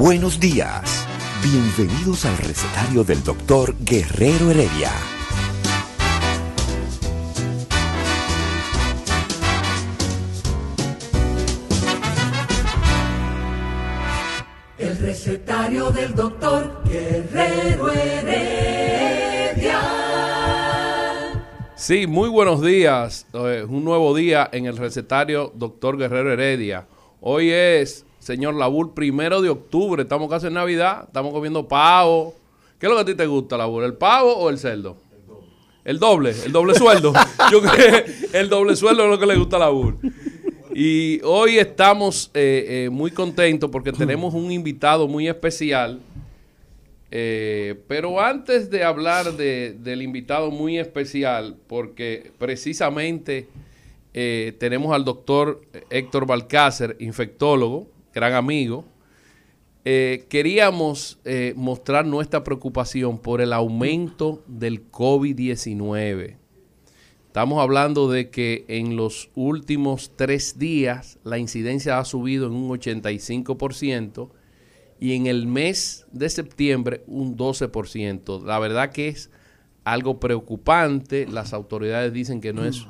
Buenos días. Bienvenidos al recetario del doctor Guerrero Heredia. El recetario del doctor Guerrero Heredia. Sí, muy buenos días. Eh, un nuevo día en el recetario Doctor Guerrero Heredia. Hoy es, señor Labur, primero de octubre. Estamos casi en Navidad. Estamos comiendo pavo. ¿Qué es lo que a ti te gusta, Labur? ¿El pavo o el cerdo? El doble, el doble sueldo. Yo creo que el doble sueldo es lo que le gusta a Labur. Y hoy estamos eh, eh, muy contentos porque tenemos un invitado muy especial. Eh, pero antes de hablar de- del invitado muy especial, porque precisamente tenemos al doctor Héctor Balcácer, infectólogo, gran amigo, eh, queríamos eh, mostrar nuestra preocupación por el aumento del COVID-19. Estamos hablando de que en los últimos tres días la incidencia ha subido en un 85% y en el mes de septiembre un 12%. La verdad que es algo preocupante. Las autoridades dicen que no es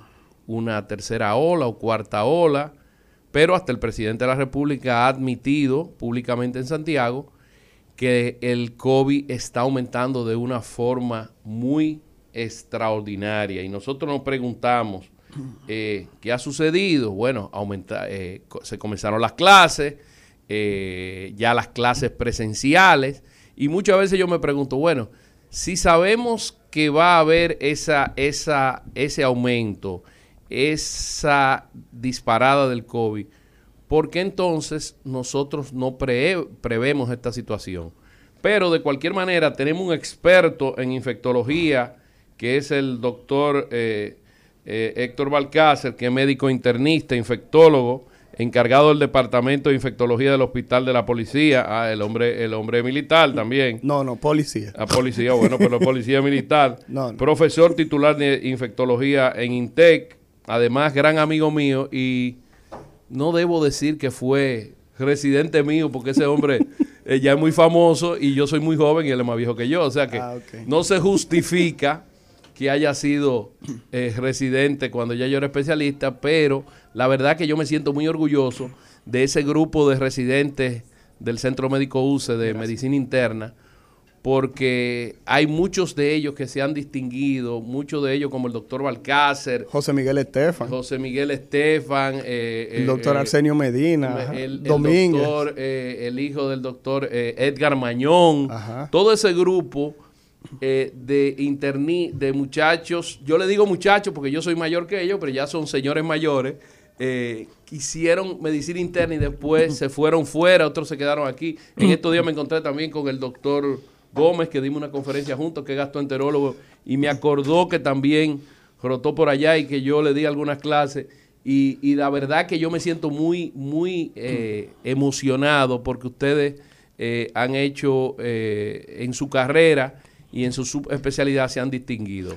una tercera ola o cuarta ola, pero hasta el presidente de la República ha admitido públicamente en Santiago que el COVID está aumentando de una forma muy extraordinaria. Y nosotros nos preguntamos, eh, ¿qué ha sucedido? Bueno, aumenta, eh, se comenzaron las clases, eh, ya las clases presenciales, y muchas veces yo me pregunto, bueno, si sabemos que va a haber esa, esa, ese aumento, esa disparada del COVID, ¿por qué entonces nosotros no pre- prevemos esta situación? Pero de cualquier manera tenemos un experto en infectología, que es el doctor eh, eh, Héctor Balcácer, que es médico internista, infectólogo, encargado del departamento de infectología del hospital de la policía, ah, el hombre, el hombre militar también. No, no, policía. A policía, bueno, pero policía militar. No, no. Profesor titular de infectología en INTEC. Además, gran amigo mío. Y no debo decir que fue residente mío, porque ese hombre eh, ya es muy famoso y yo soy muy joven y él es más viejo que yo. O sea que Ah, no se justifica que haya sido eh, residente cuando ya yo era especialista, pero la verdad que yo me siento muy orgulloso de ese grupo de residentes del Centro Médico UCE de Medicina Interna, porque hay muchos de ellos que se han distinguido, muchos de ellos como el doctor Balcácer, José Miguel Estefan, José Miguel Estefan, eh, el eh, doctor eh, Arsenio Medina, el, el Domínguez. doctor, eh, el hijo del doctor eh, Edgar Mañón, Ajá. todo ese grupo de interní, de muchachos, yo le digo muchachos porque yo soy mayor que ellos, pero ya son señores mayores, eh, hicieron medicina interna y después se fueron fuera, otros se quedaron aquí. En estos días me encontré también con el doctor Gómez, que dimos una conferencia juntos, que es gastroenterólogo, y me acordó que también rotó por allá y que yo le di algunas clases. Y, y la verdad que yo me siento muy, muy eh, emocionado porque ustedes eh, han hecho eh, en su carrera y en su subespecialidad se han distinguido.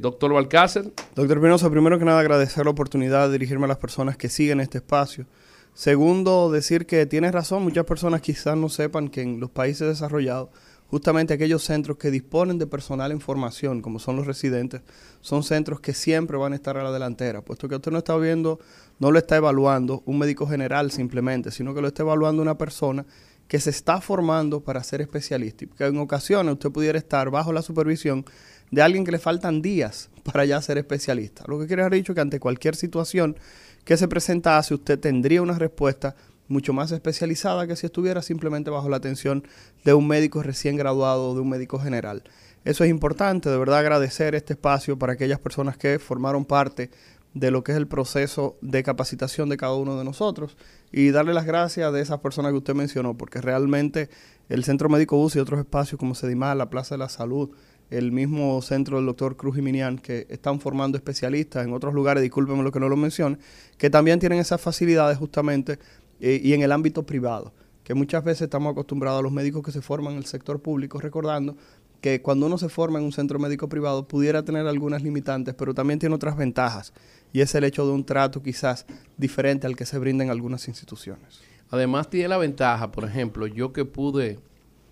Doctor Balcácer, Doctor Pinoza, primero que nada agradecer la oportunidad de dirigirme a las personas que siguen este espacio. Segundo, decir que tienes razón, muchas personas quizás no sepan que en los países desarrollados, justamente aquellos centros que disponen de personal en formación, como son los residentes, son centros que siempre van a estar a la delantera, puesto que usted no está viendo, no lo está evaluando un médico general simplemente, sino que lo está evaluando una persona que se está formando para ser especialista y que en ocasiones usted pudiera estar bajo la supervisión de alguien que le faltan días para ya ser especialista. Lo que quiere dicho que ante cualquier situación que se presentase usted tendría una respuesta mucho más especializada que si estuviera simplemente bajo la atención de un médico recién graduado o de un médico general. Eso es importante, de verdad agradecer este espacio para aquellas personas que formaron parte de lo que es el proceso de capacitación de cada uno de nosotros y darle las gracias de esas personas que usted mencionó, porque realmente el Centro Médico UCI y otros espacios como Sedimar, la Plaza de la Salud, el mismo centro del doctor Cruz Jiminián, que están formando especialistas en otros lugares, discúlpenme lo que no lo mencione, que también tienen esas facilidades justamente eh, y en el ámbito privado, que muchas veces estamos acostumbrados a los médicos que se forman en el sector público, recordando que cuando uno se forma en un centro médico privado pudiera tener algunas limitantes, pero también tiene otras ventajas, y es el hecho de un trato quizás diferente al que se brinda en algunas instituciones. Además tiene la ventaja, por ejemplo, yo que pude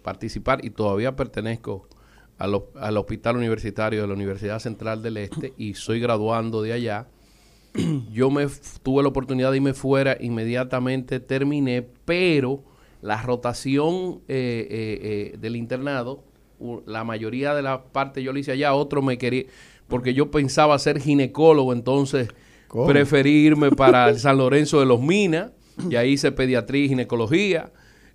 participar y todavía pertenezco al, al Hospital Universitario de la Universidad Central del Este y soy graduando de allá, yo me tuve la oportunidad de irme fuera, inmediatamente terminé, pero la rotación eh, eh, eh, del internado, la mayoría de la parte yo lo hice allá, otro me quería, porque yo pensaba ser ginecólogo, entonces preferí irme para el San Lorenzo de los Minas, y ahí hice pediatría y ginecología.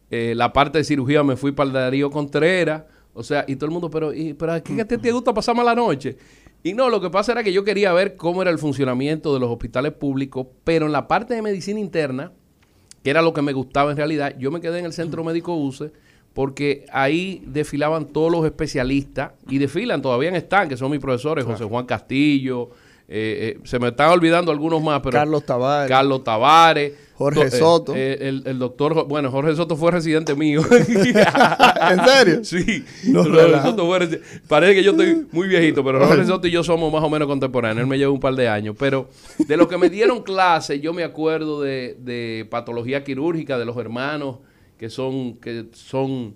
la parte de cirugía me fui para el Darío Contreras, o sea, y todo el mundo, pero, y, pero ¿qué te, te gusta pasar la noche? Y no, lo que pasa era que yo quería ver cómo era el funcionamiento de los hospitales públicos, pero en la parte de medicina interna, que era lo que me gustaba en realidad, yo me quedé en el centro médico UCE porque ahí desfilaban todos los especialistas y desfilan, todavía están, que son mis profesores, José Juan Castillo, eh, eh, se me están olvidando algunos más, pero... Carlos Tavares. Carlos Tavares. Jorge eh, Soto. el, doctor, bueno, Jorge Soto fue residente mío. ¿En serio? Sí. Jorge Soto fue Parece que yo estoy muy viejito, pero Jorge Soto y yo somos más o menos contemporáneos. Él me lleva un par de años. Pero de lo que me dieron clase, yo me acuerdo de, de patología quirúrgica de los hermanos que son, que son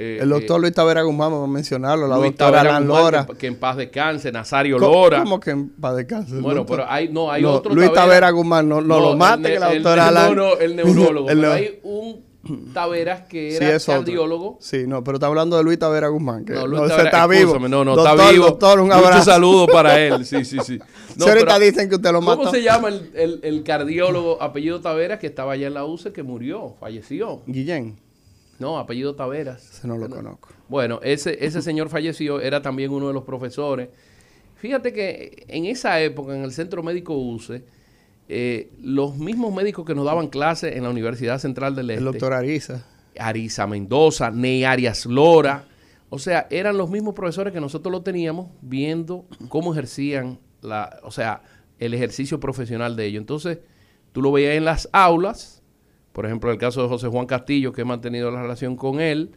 eh, el doctor eh, Luis Tavera Guzmán, vamos a mencionarlo, la doctora Alan Lora. Que, en paz descanse, Nazario Lora. ¿Cómo que en paz descanse? Bueno, pero hay, no, hay otro Luis Tavera, Guzmán, no, lo mate que la doctora Alan. No, no, el neurólogo. pero hay un Taveras que era cardiólogo. Sí, no, pero está hablando de Luis Tavera Guzmán, que no, Luis Tavera, está vivo. No, no, está vivo. Doctor, un abrazo. Muchos saludos para él, sí, sí, sí. No, ahorita dicen que usted lo mató. ¿Cómo se llama el, el, el cardiólogo apellido Taveras que estaba allá en la UCE que murió, falleció? Guillén. No, apellido Taveras. Ese no lo conozco. Bueno, ese, ese señor falleció, era también uno de los profesores. Fíjate que en esa época, en el Centro Médico UCE, eh, los mismos médicos que nos daban clases en la Universidad Central del Este. El doctor Ariza. Ariza Mendoza, Ney Arias Lora. O sea, eran los mismos profesores que nosotros lo teníamos viendo cómo ejercían la, o sea, el ejercicio profesional de ellos. Entonces, tú lo veías en las aulas, por ejemplo, el caso de José Juan Castillo, que he mantenido la relación con él,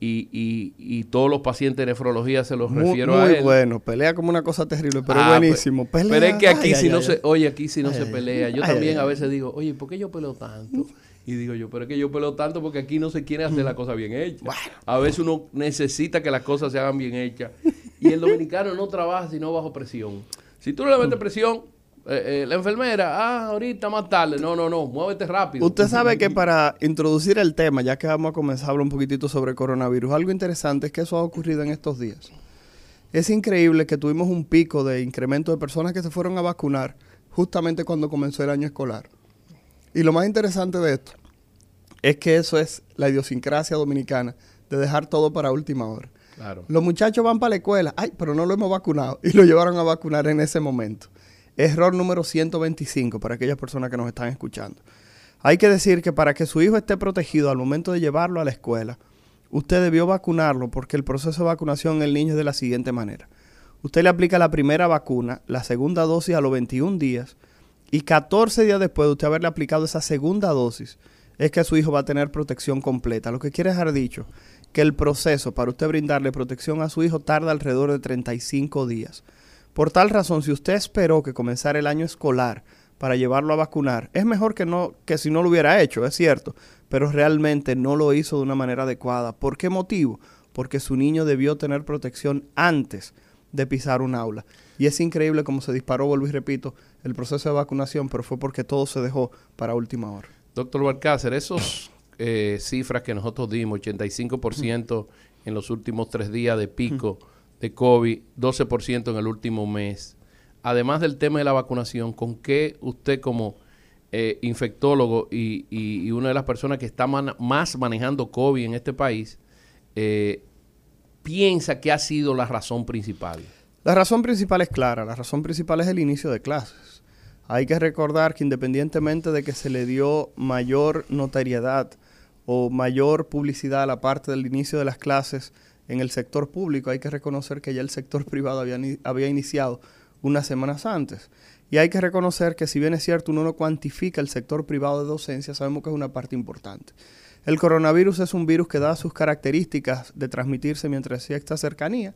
y, y, y todos los pacientes de nefrología se los refiero a él. Muy bueno, pelea como una cosa terrible, pero ah, buenísimo. Pelea. Pero es que aquí si no se, oye, aquí si no se pelea. Yo también a veces digo, oye, ¿por qué yo peleo tanto? Y digo yo, pero es que yo peleo tanto porque aquí no se quiere hacer la cosa bien hecha. A veces uno necesita que las cosas se hagan bien hechas. Y el dominicano no trabaja sino bajo presión. Si tú no le metes presión, eh, eh, la enfermera, ah, ahorita más tarde. No, no, no, muévete rápido. Usted sabe que para introducir el tema, ya que vamos a comenzar a hablar un poquitito sobre coronavirus, algo interesante es que eso ha ocurrido en estos días. Es increíble que tuvimos un pico de incremento de personas que se fueron a vacunar justamente cuando comenzó el año escolar. Y lo más interesante de esto es que eso es la idiosincrasia dominicana de dejar todo para última hora. Claro. Los muchachos van para la escuela, ay, pero no lo hemos vacunado y lo llevaron a vacunar en ese momento. Error número 125 para aquellas personas que nos están escuchando. Hay que decir que para que su hijo esté protegido al momento de llevarlo a la escuela, usted debió vacunarlo porque el proceso de vacunación en el niño es de la siguiente manera. Usted le aplica la primera vacuna, la segunda dosis a los 21 días y 14 días después de usted haberle aplicado esa segunda dosis, es que su hijo va a tener protección completa. Lo que quiere dejar dicho que el proceso para usted brindarle protección a su hijo tarda alrededor de 35 días. Por tal razón, si usted esperó que comenzara el año escolar para llevarlo a vacunar, es mejor que no que si no lo hubiera hecho, es cierto, pero realmente no lo hizo de una manera adecuada. ¿Por qué motivo? Porque su niño debió tener protección antes de pisar un aula. Y es increíble cómo se disparó, vuelvo y repito, el proceso de vacunación, pero fue porque todo se dejó para última hora. Doctor Balcácer, esos eh, cifras que nosotros dimos, 85% en los últimos tres días de pico, de COVID, 12% en el último mes. Además del tema de la vacunación, ¿con qué usted como eh, infectólogo y, y- una de las personas que está más manejando COVID en este país, eh, piensa que ha sido la razón principal. La razón principal es clara, la razón principal es el inicio de clases. Hay que recordar que independientemente de que se le dio mayor notariedad o mayor publicidad a la parte del inicio de las clases en el sector público, hay que reconocer que ya el sector privado había, ni- había iniciado unas semanas antes. Y hay que reconocer que si bien es cierto uno no cuantifica el sector privado de docencia, sabemos que es una parte importante. El coronavirus es un virus que da sus características de transmitirse mientras exista cercanía.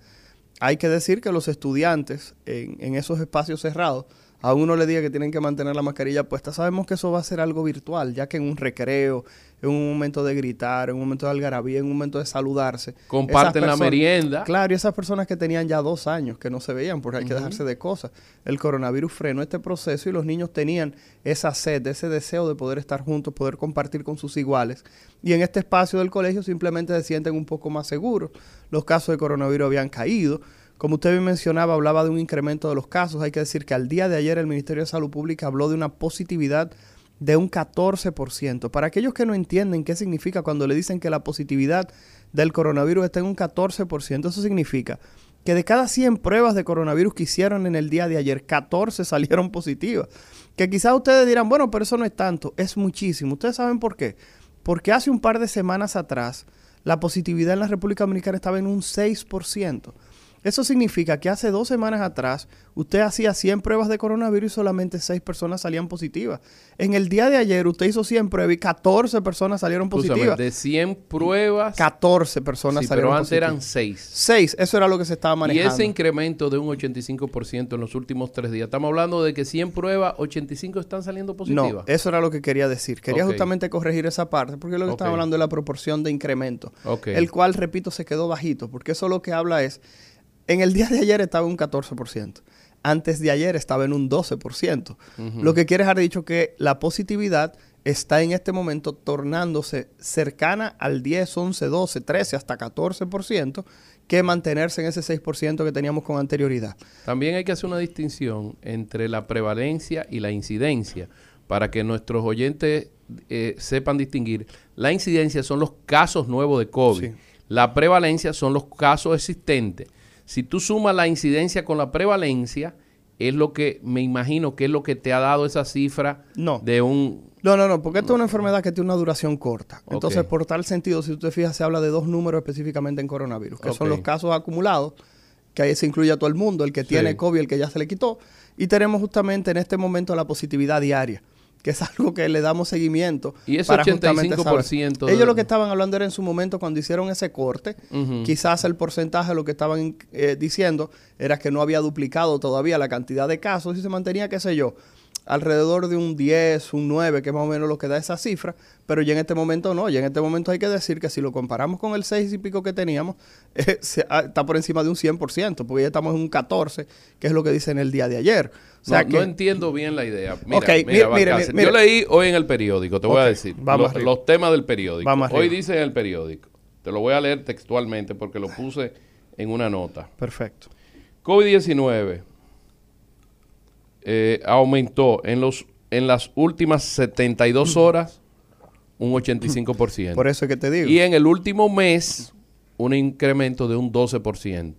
Hay que decir que los estudiantes en, en esos espacios cerrados, a uno le diga que tienen que mantener la mascarilla puesta, sabemos que eso va a ser algo virtual, ya que en un recreo, en un momento de gritar, en un momento de algarabía, en un momento de saludarse. Comparten la merienda. Claro, y esas personas que tenían ya dos años que no se veían porque hay que Ujú. dejarse de cosas. El coronavirus frenó este proceso y los niños tenían esa sed, ese deseo de poder estar juntos, poder compartir con sus iguales. Y en este espacio del colegio simplemente se sienten un poco más seguros. Los casos de coronavirus habían caído. Como usted bien mencionaba, hablaba de un incremento de los casos. Hay que decir que al día de ayer el Ministerio de Salud Pública habló de una positividad de un 14%. Para aquellos que no entienden qué significa cuando le dicen que la positividad del coronavirus está en un 14%, eso significa que de cada 100 pruebas de coronavirus que hicieron en el día de ayer, 14 salieron positivas. Que quizás ustedes dirán, bueno, pero eso no es tanto, es muchísimo. ¿Ustedes saben por qué? Porque hace un par de semanas atrás la positividad en la República Dominicana estaba en un 6%. Eso significa que hace dos semanas atrás usted hacía 100 pruebas de coronavirus y solamente 6 personas salían positivas. En el día de ayer usted hizo 100 pruebas y 14 personas salieron positivas. de 100 pruebas, 14 personas sí, salieron pero antes eran positivas. 6. 6, eso era lo que se estaba Y manejando. ese incremento de un 85% en los últimos tres días, estamos hablando de que 100 pruebas, 85 están saliendo No, positivas. eso era lo que quería decir. Quería justamente corregir esa parte, porque lo que Ok. estaba hablando es la proporción de incremento, el cual, repito, se quedó bajito, porque eso lo que habla es, en el día de ayer estaba en un 14%, antes de ayer estaba en un 12%, lo que quiere dejar dicho que la positividad está en este momento tornándose cercana al 10, 11, 12, 13, hasta 14%, que mantenerse en ese 6% que teníamos con anterioridad. También hay que hacer una distinción entre la prevalencia y la incidencia para que nuestros oyentes eh, sepan distinguir. La incidencia son los casos nuevos de COVID. Sí. La prevalencia son los casos existentes. Si tú sumas la incidencia con la prevalencia, es lo que me imagino que es lo que te ha dado esa cifra No. de un... No, no, no, porque esta es una enfermedad que tiene una duración corta. Entonces, por tal sentido, si usted fija, se habla de dos números específicamente en coronavirus, que son los casos acumulados, que ahí se incluye a todo el mundo, el que Sí. tiene COVID, el que ya se le quitó, y tenemos justamente en este momento la positividad diaria, que es algo que le damos seguimiento. Y ese para justamente 85% saber. de- Ellos lo que estaban hablando era en su momento cuando hicieron ese corte, quizás el porcentaje, lo que estaban eh, diciendo era que no había duplicado todavía la cantidad de casos y se mantenía, qué sé yo, alrededor de un 10, un 9, que es más o menos lo que da esa cifra, pero ya en este momento no, ya en este momento hay que decir que si lo comparamos con el 6 y pico que teníamos, eh, se- ah, está por encima de un 100%, porque ya estamos en un 14, que es lo que dice en el día de ayer. O sea no, que, no entiendo bien la idea. Mira, Ok, mira, mire. Yo leí hoy en el periódico, te voy a decir, vamos lo- arriba. los temas del periódico. Vamos hoy dice en el periódico, te lo voy a leer textualmente porque lo puse en una nota. perfecto. COVID-19 eh, aumentó en, los, en las últimas 72 horas un 85%. Por eso es que te digo. Y en el último mes, un incremento de un 12%.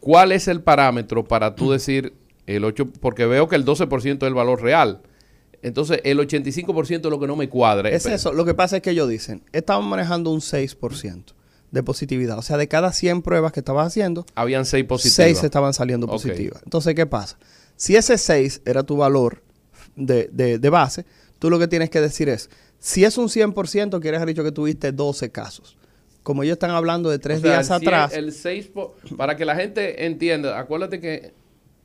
¿Cuál es el parámetro para tú decir el 8? Porque veo que el 12% es el valor real. Entonces, el 85% es lo que no me cuadra. Es eso. Lo que pasa es que ellos dicen, estamos manejando un 6% de positividad. O sea, de cada 100 pruebas que estabas haciendo, Habían 6 positivos. 6 estaban saliendo positivas. Entonces, ¿qué pasa? Si ese 6 era tu valor de, de- de base, tú lo que tienes que decir es, si es un 100%, quiere decir dicho que tuviste 12 casos. Como ellos están hablando de tres O sea, días el atrás, El 6 po- para que la gente entienda, acuérdate que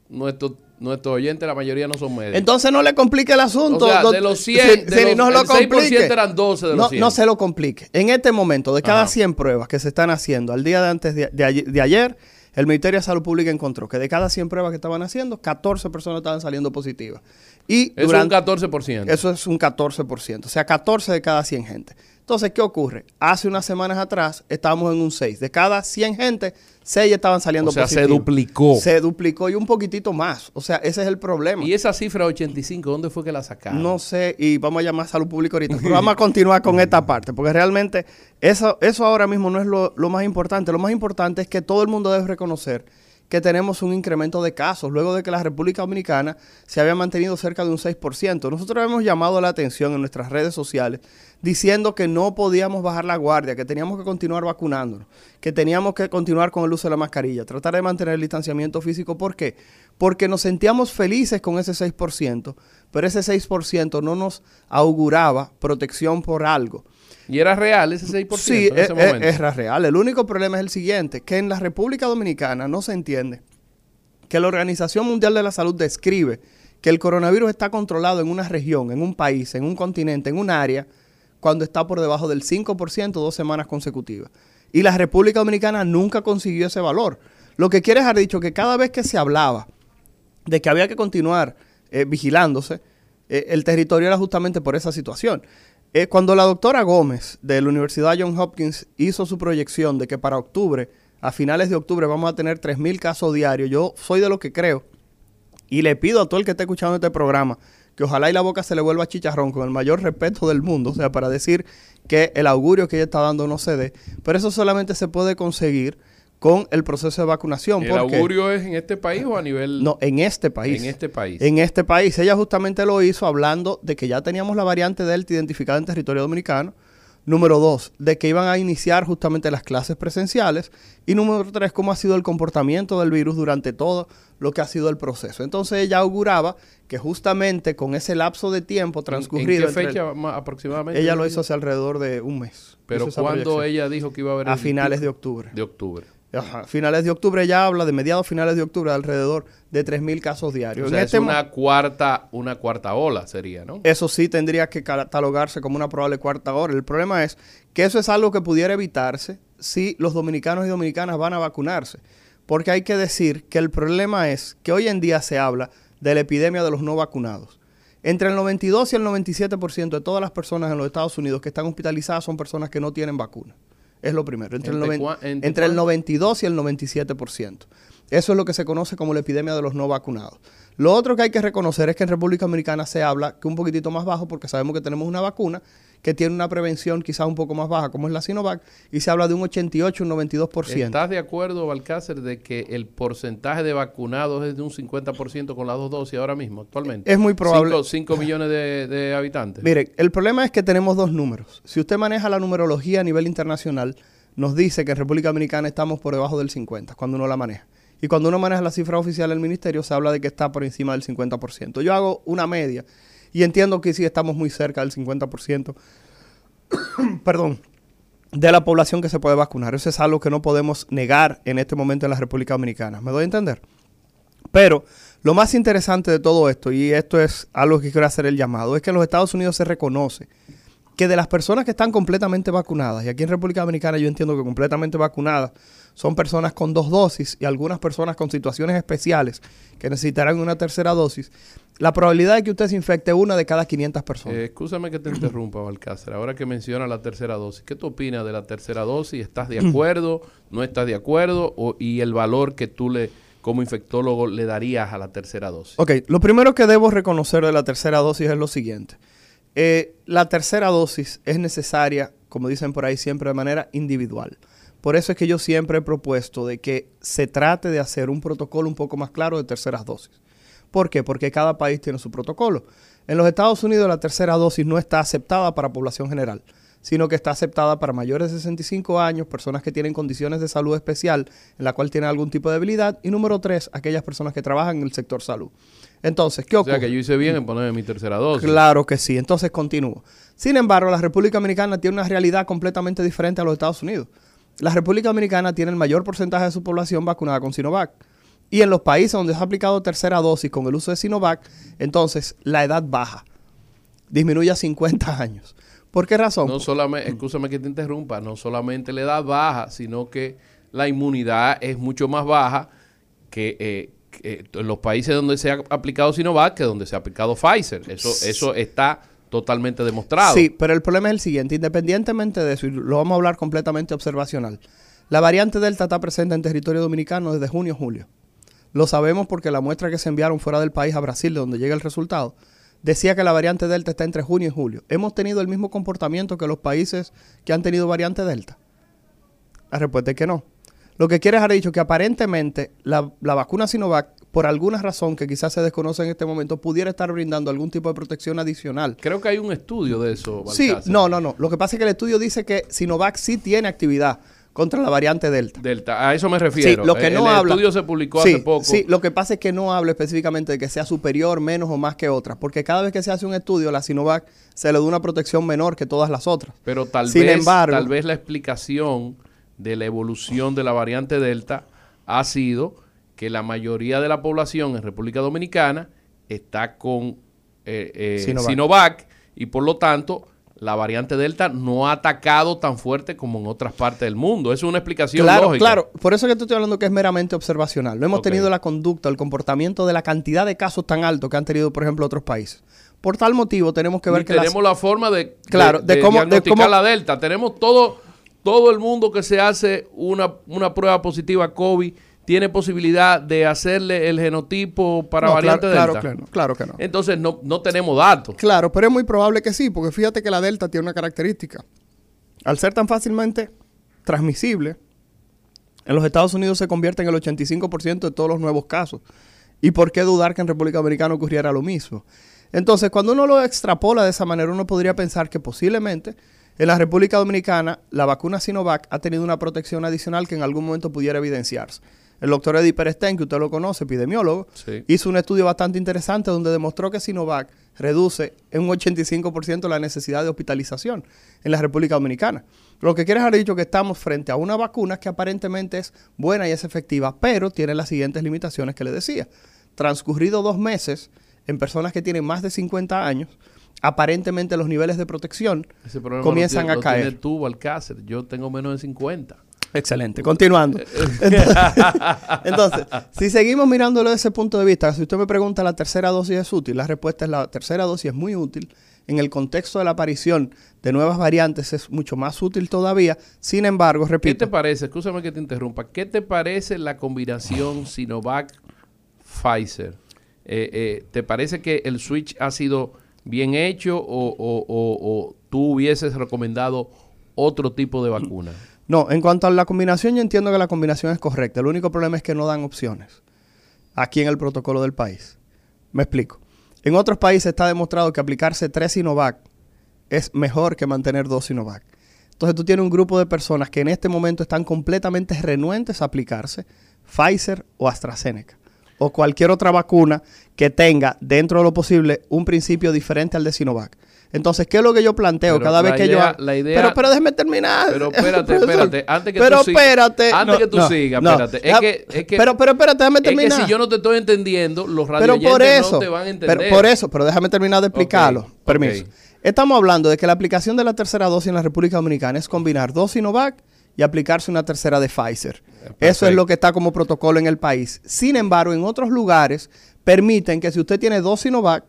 nuestros nuestros oyentes, la mayoría no son médicos. entonces no le complique el asunto. O sea, de los 100, Sí, de sí, los- no el lo 6% complique. eran 12 de los no, 100. no se lo complique. En este momento, de cada Ajá. 100 pruebas que se están haciendo al día de antes de, de de ayer, el Ministerio de Salud Pública encontró que de cada 100 pruebas que estaban haciendo, 14 personas estaban saliendo positivas. Y Eso durante, es un 14%. Eso es un 14%. O sea, 14 de cada 100 gente. Entonces, ¿qué ocurre? Hace unas semanas atrás estábamos en un 6. De cada 100 gente, 6 estaban saliendo O sea, se duplicó. Se duplicó y un poquitito más. O sea, ese es el problema. Y esa cifra 85, ¿dónde fue que la sacaron? No sé, y vamos a llamar a salud pública ahorita, pero vamos a continuar con esta parte, porque realmente eso, eso ahora mismo no es lo, lo más importante. Lo más importante es que todo el mundo debe reconocer que tenemos un incremento de casos, luego de que la República Dominicana se había mantenido cerca de un 6%. Nosotros hemos llamado la atención en nuestras redes sociales diciendo que no podíamos bajar la guardia, que teníamos que continuar vacunándonos, que teníamos que continuar con el uso de la mascarilla, tratar de mantener el distanciamiento físico. ¿Por qué? Porque nos sentíamos felices con ese 6%, pero ese 6% no nos auguraba protección por algo. ¿Y era real ese 6% Sí, en es, momento? es- es real. El único problema es el siguiente, que en la República Dominicana no se entiende que la Organización Mundial de la Salud describe que el coronavirus está controlado en una región, en un país, en un continente, en un área, cuando está por debajo del 5% dos semanas consecutivas. Y la República Dominicana nunca consiguió ese valor. Lo que quiere dejar dicho que cada vez que se hablaba de que había que continuar eh, vigilándose, eh, el territorio era justamente por esa situación. Eh, cuando la doctora Gómez de la Universidad John Hopkins hizo su proyección de que para octubre, a finales de octubre, vamos a tener 3.000 casos diarios, yo soy de lo que creo y le pido a todo el que esté escuchando este programa que ojalá y la boca se le vuelva chicharrón con el mayor respeto del mundo, o sea, para decir que el augurio que ella está dando no se dé, pero eso solamente se puede conseguir con el proceso de vacunación. ¿El ¿Por qué? augurio es en este país o a nivel...? No, en este país. En este país. En este país. Ella justamente lo hizo hablando de que ya teníamos la variante Delta identificada en territorio dominicano. Número dos, de que iban a iniciar justamente las clases presenciales. Y número tres, cómo ha sido el comportamiento del virus durante todo lo que ha sido el proceso. Entonces ella auguraba que justamente con ese lapso de tiempo ¿En transcurrido... qué entre el- fecha ma- aproximadamente? ella lo hizo hace alrededor de un mes. Pero Hizo esa ¿cuándo proyección. ella dijo que iba a haber A finales de octubre. De octubre. Ajá, finales de octubre ya habla de mediados finales de octubre de alrededor de 3.000 casos diarios. O sea, este es mo- una cuarta, una cuarta ola sería, ¿no? Eso sí tendría que catalogarse como una probable cuarta hora. El problema es que eso es algo que pudiera evitarse si los dominicanos y dominicanas van a vacunarse. Porque hay que decir que el problema es que hoy en día se habla de la epidemia de los no vacunados. Entre el 92 y el 97% de todas las personas en los Estados Unidos que están hospitalizadas son personas que no tienen vacuna. Es lo primero. Entre, el, ¿Entre noven- cua- entre entre el cuánto? 92 y el 97%. Eso es lo que se conoce como la epidemia de los no vacunados. Lo otro que hay que reconocer es que en República Dominicana se habla que un poquitito más bajo porque sabemos que tenemos una vacuna que tiene una prevención quizás un poco más baja como es la Sinovac y se habla de un 88, un 92%. ¿Estás de acuerdo, Balcácer, de que el porcentaje de vacunados es de un 50% con las dos dosis ahora mismo, actualmente? Es muy probable. 5 millones de, de habitantes. Mire, el problema es que tenemos dos números. Si usted maneja la numerología a nivel internacional, nos dice que en República Dominicana estamos por debajo del 50 cuando uno la maneja. Y cuando uno maneja la cifra oficial del ministerio, se habla de que está por encima del 50%. Yo hago una media y entiendo que sí estamos muy cerca del 50%, perdón, de la población que se puede vacunar. Eso es algo que no podemos negar en este momento en la República Dominicana. ¿Me doy a entender? Pero lo más interesante de todo esto, y esto es algo que quiero hacer el llamado, es que en los Estados Unidos se reconoce que de las personas que están completamente vacunadas, y aquí en República Dominicana yo entiendo que completamente vacunadas son personas con dos dosis y algunas personas con situaciones especiales que necesitarán una tercera dosis, la probabilidad de que usted se infecte una de cada 500 personas. Eh, escúchame que te interrumpa, Balcácer. Ahora que menciona la tercera dosis, ¿qué tú opinas de la tercera dosis? ¿Estás de acuerdo? ¿No estás de acuerdo? O- ¿Y el valor que tú le, como infectólogo, le darías a la tercera dosis? Ok, lo primero que debo reconocer de la tercera dosis es lo siguiente. Eh, la tercera dosis es necesaria, como dicen por ahí siempre, de manera individual. Por eso es que yo siempre he propuesto de que se trate de hacer un protocolo un poco más claro de terceras dosis. ¿Por qué? Porque cada país tiene su protocolo. En los Estados Unidos la tercera dosis no está aceptada para población general, sino que está aceptada para mayores de 65 años, personas que tienen condiciones de salud especial en la cual tienen algún tipo de debilidad, y número tres, aquellas personas que trabajan en el sector salud. Entonces, ¿qué O ocurre? sea que yo hice bien en ponerme mi tercera dosis. Claro que sí. Entonces continúo. Sin embargo, la República Dominicana tiene una realidad completamente diferente a los Estados Unidos. La República Dominicana tiene el mayor porcentaje de su población vacunada con Sinovac. Y en los países donde se ha aplicado tercera dosis con el uso de Sinovac, entonces la edad baja. Disminuye a 50 años. ¿Por qué razón? No solamente, escúchame que te interrumpa, no solamente la edad baja, sino que la inmunidad es mucho más baja que, eh, que en los países donde se ha aplicado Sinovac que donde se ha aplicado Pfizer. Eso, eso está totalmente demostrado. Sí, pero el problema es el siguiente. Independientemente de eso, y lo vamos a hablar completamente observacional. La variante Delta está presente en territorio dominicano desde junio julio. Lo sabemos porque la muestra que se enviaron fuera del país a Brasil, de donde llega el resultado, decía que la variante Delta está entre junio y julio. ¿Hemos tenido el mismo comportamiento que los países que han tenido variante Delta? La respuesta es que no. Lo que quiere dejar dicho que aparentemente la, la vacuna Sinovac, por alguna razón que quizás se desconoce en este momento, pudiera estar brindando algún tipo de protección adicional. Creo que hay un estudio de eso. Sí, no, no, no. Lo que pasa es que el estudio dice que Sinovac sí tiene actividad contra la variante Delta. Delta, a eso me refiero. Sí, lo que el no habla. estudio se publicó Sí, hace poco. Sí, lo que pasa es que no habla específicamente de que sea superior, menos o más que otras, porque cada vez que se hace un estudio, la Sinovac se le da una protección menor que todas las otras. Pero tal Sin vez, embargo- tal vez la explicación de la evolución de la variante Delta ha sido que la mayoría de la población en República Dominicana está con eh, eh, Sinovac. Sinovac. y por lo tanto la variante Delta no ha atacado tan fuerte como en otras partes del mundo. Es una explicación Claro, lógica. claro. Por eso es que te estoy hablando que es meramente observacional. No hemos tenido la conducta, el comportamiento de la cantidad de casos tan altos que han tenido, por ejemplo, otros países. Por tal motivo, tenemos que ver Ni que las- tenemos la forma de, Claro, de cómo- de cómo- la Delta. Tenemos todo, todo el mundo que se hace una, una prueba positiva COVID tiene posibilidad de hacerle el genotipo para No, variante claro, Delta. Claro, claro, claro que no. Entonces no, no tenemos datos. Claro, pero es muy probable que sí, porque fíjate que la Delta tiene una característica. Al ser tan fácilmente transmisible, en los Estados Unidos se convierte en el 85% de todos los nuevos casos. ¿Y por qué dudar que en República Dominicana ocurriera lo mismo? Entonces, cuando uno lo extrapola de esa manera, uno podría pensar que posiblemente en la República Dominicana la vacuna Sinovac ha tenido una protección adicional que en algún momento pudiera evidenciarse. El doctor Eddie Perestén, que usted lo conoce, epidemiólogo, Sí. hizo un estudio bastante interesante donde demostró que Sinovac reduce en un 85% la necesidad de hospitalización en la República Dominicana. Lo que quiere dejar dicho que estamos frente a una vacuna que aparentemente es buena y es efectiva, pero tiene las siguientes limitaciones que le decía. Transcurrido dos meses en personas que tienen más de 50 años, aparentemente los niveles de protección comienzan lo tiene- a lo caer. tienes tú, Balcácer. Yo tengo menos de 50. Excelente. Continuando. Entonces, entonces, si seguimos mirándolo desde ese punto de vista, si usted me pregunta la tercera dosis es útil, la respuesta es la tercera dosis es muy útil. En el contexto de la aparición de nuevas variantes es mucho más útil todavía. Sin embargo, ¿Qué repito, te parece? Escúchame que te interrumpa. ¿Qué te parece la combinación Sinovac-Pfizer? Eh, eh, ¿Te parece que el switch ha sido bien hecho o, o- o- o tú hubieses recomendado otro tipo de vacuna? No, en cuanto a la combinación, yo entiendo que la combinación es correcta. El único problema es que no dan opciones aquí en el protocolo del país. Me explico. En otros países está demostrado que aplicarse tres Sinovac es mejor que mantener dos Sinovac. Entonces tú tienes un grupo de personas que en este momento están completamente renuentes a aplicarse Pfizer o AstraZeneca o cualquier otra vacuna que tenga dentro de lo posible un principio diferente al de Sinovac. Entonces, ¿qué es lo que yo planteo Pero cada vez que idea- yo... la idea- Pero, pero déjeme terminar. Pero espérate, espérate, antes que pero tú sigas- espérate. antes que tú sigas, espérate, es que- es que- pero, pero espérate, déjame Es que terminar. si yo no te estoy entendiendo, los Pero por eso, no te van a entender. pero por eso, pero déjame terminar de explicarlo. Permiso. Estamos hablando de que la aplicación de la tercera dosis en la República Dominicana es combinar dos Sinovac y aplicarse una tercera de Pfizer. Eso es lo que está como protocolo en el país. Sin embargo, en otros lugares permiten que si usted tiene dos Sinovac,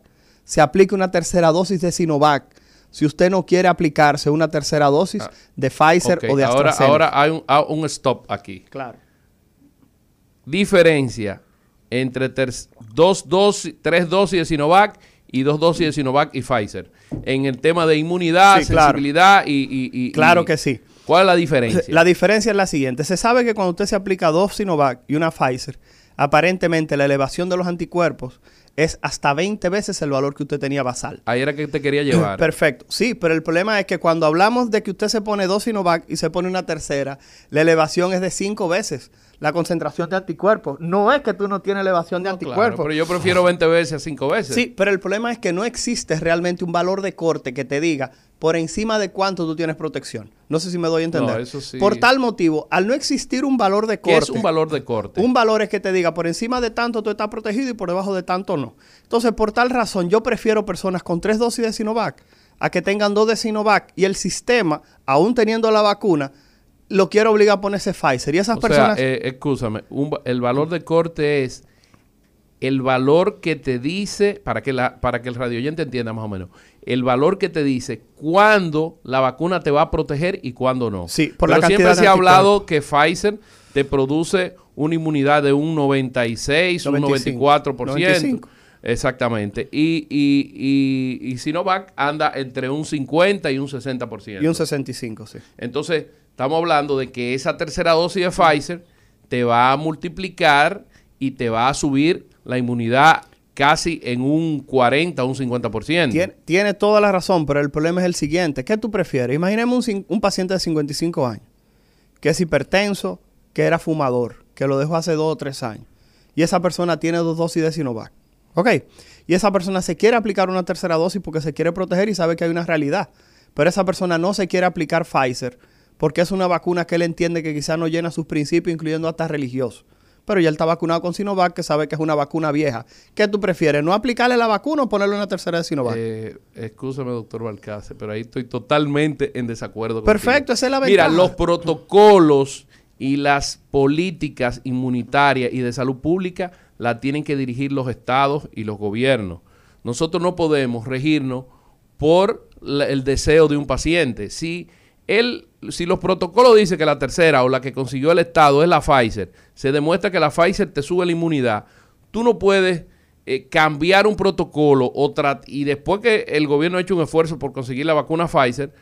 se aplique una tercera dosis de Sinovac. Si usted no quiere aplicarse una tercera dosis Ah, de Pfizer o de ahora, AstraZeneca. ahora hay un, un stop aquí. claro. Diferencia entre ter- dos dosis, tres dosis de Sinovac y dos dosis de Sinovac y Pfizer. En el tema de inmunidad, Sí, claro. sensibilidad y, y- y- Claro y- que sí. ¿Cuál es la diferencia? La diferencia es la siguiente. Se sabe que cuando usted se aplica dos Sinovac y una Pfizer, aparentemente la elevación de los anticuerpos es hasta 20 veces el valor que usted tenía basal. Ahí era que te quería llevar. Perfecto. Sí, pero el problema es que cuando hablamos de que usted se pone dos Sinovac y se pone una tercera, la elevación es de cinco veces la concentración de anticuerpos. No es que tú no tienes elevación de No, claro, anticuerpos. pero yo prefiero 20 veces a 5 veces. Sí, pero el problema es que no existe realmente un valor de corte que te diga por encima de cuánto tú tienes protección. No sé si me doy a entender. No, eso sí. Por tal motivo, al no existir un valor de ¿Qué corte, es un valor de corte? un valor es que te diga por encima de tanto tú estás protegido y por debajo de tanto no. Entonces, por tal razón, yo prefiero personas con tres dosis de Sinovac a que tengan dos de Sinovac y el sistema, aún teniendo la vacuna, lo quiero obligar a ponerse Pfizer. Y esas o personas... sea, eh, escúchame, un el valor de corte es el valor que te dice, para que, la, para que el radioyente entienda más o menos, el valor que te dice cuándo la vacuna te va a proteger y cuándo no. Sí, por Pero la siempre se ha hablado que Pfizer te produce una inmunidad de un 96, un 95, 94%. 95. Exactamente. Y, y, y, y Sinovac anda entre un 50 y un 60%. Y un 65, sí. Entonces, estamos hablando de que esa tercera dosis de Pfizer te va a multiplicar y te va a subir la inmunidad casi en un 40 o un 50%. Tiene, tiene toda la razón, pero el problema es el siguiente. ¿Qué tú prefieres? Imaginemos un, un paciente de 55 años, que es hipertenso, que era fumador, que lo dejó hace dos o tres años. Y esa persona tiene dos dosis de Sinovac. ¿Ok? Y esa persona se quiere aplicar una tercera dosis porque se quiere proteger y sabe que hay una realidad. Pero esa persona no se quiere aplicar Pfizer porque es una vacuna que él entiende que quizás no llena sus principios, incluyendo hasta religiosos. Pero ya él está vacunado con Sinovac, que sabe que es una vacuna vieja. ¿Qué tú prefieres? ¿No aplicarle la vacuna o ponerle una tercera de Sinovac? Eh, excúsame, doctor Balcácer, pero ahí estoy totalmente en desacuerdo. Perfecto, contigo. esa es la Mira, ventaja. los protocolos y las políticas inmunitarias y de salud pública la tienen que dirigir los estados y los gobiernos. Nosotros no podemos regirnos por la- el deseo de un paciente. Si él, si los protocolos dicen que la tercera o la que consiguió el estado es la Pfizer, se demuestra que la Pfizer te sube la inmunidad, tú no puedes eh, cambiar un protocolo o y después que el gobierno ha hecho un esfuerzo por conseguir la vacuna Pfizer,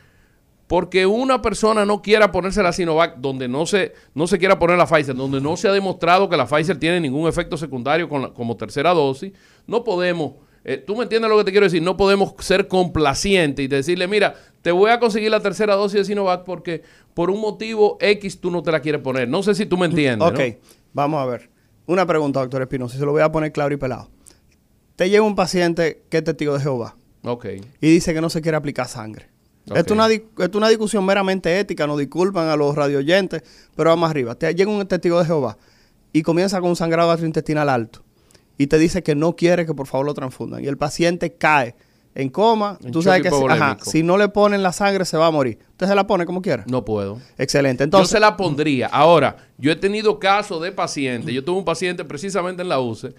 porque una persona no quiera ponerse la Sinovac donde no se, no se quiera poner la Pfizer, donde no se ha demostrado que la Pfizer tiene ningún efecto secundario con la- como tercera dosis, no podemos, eh, tú me entiendes lo que te quiero decir, no podemos ser complacientes y decirle, mira, te voy a conseguir la tercera dosis de Sinovac porque por un motivo X tú no te la quieres poner. No sé si tú me entiendes. Ok, ¿no? vamos a ver. Una pregunta, doctor Espinosa, se lo voy a poner claro y pelado. Te llega un paciente que es testigo de Jehová Ok. y dice que no se quiere aplicar sangre. Esto, es una, esto es una discusión meramente ética, nos disculpan a los radioyentes, pero vamos arriba. Te llega un testigo de Jehová y comienza con un sangrado gastrointestinal alto y te dice que no quiere que por favor lo transfundan. Y el paciente cae en coma. En Tú sabes que si, ajá, hipovolémico. si no le ponen la sangre se va a morir. Usted se la pone como quiera. No puedo. Excelente. yo Entonces, se la pondría. Ahora, yo he tenido casos de pacientes. Yo tuve un paciente precisamente en la UCE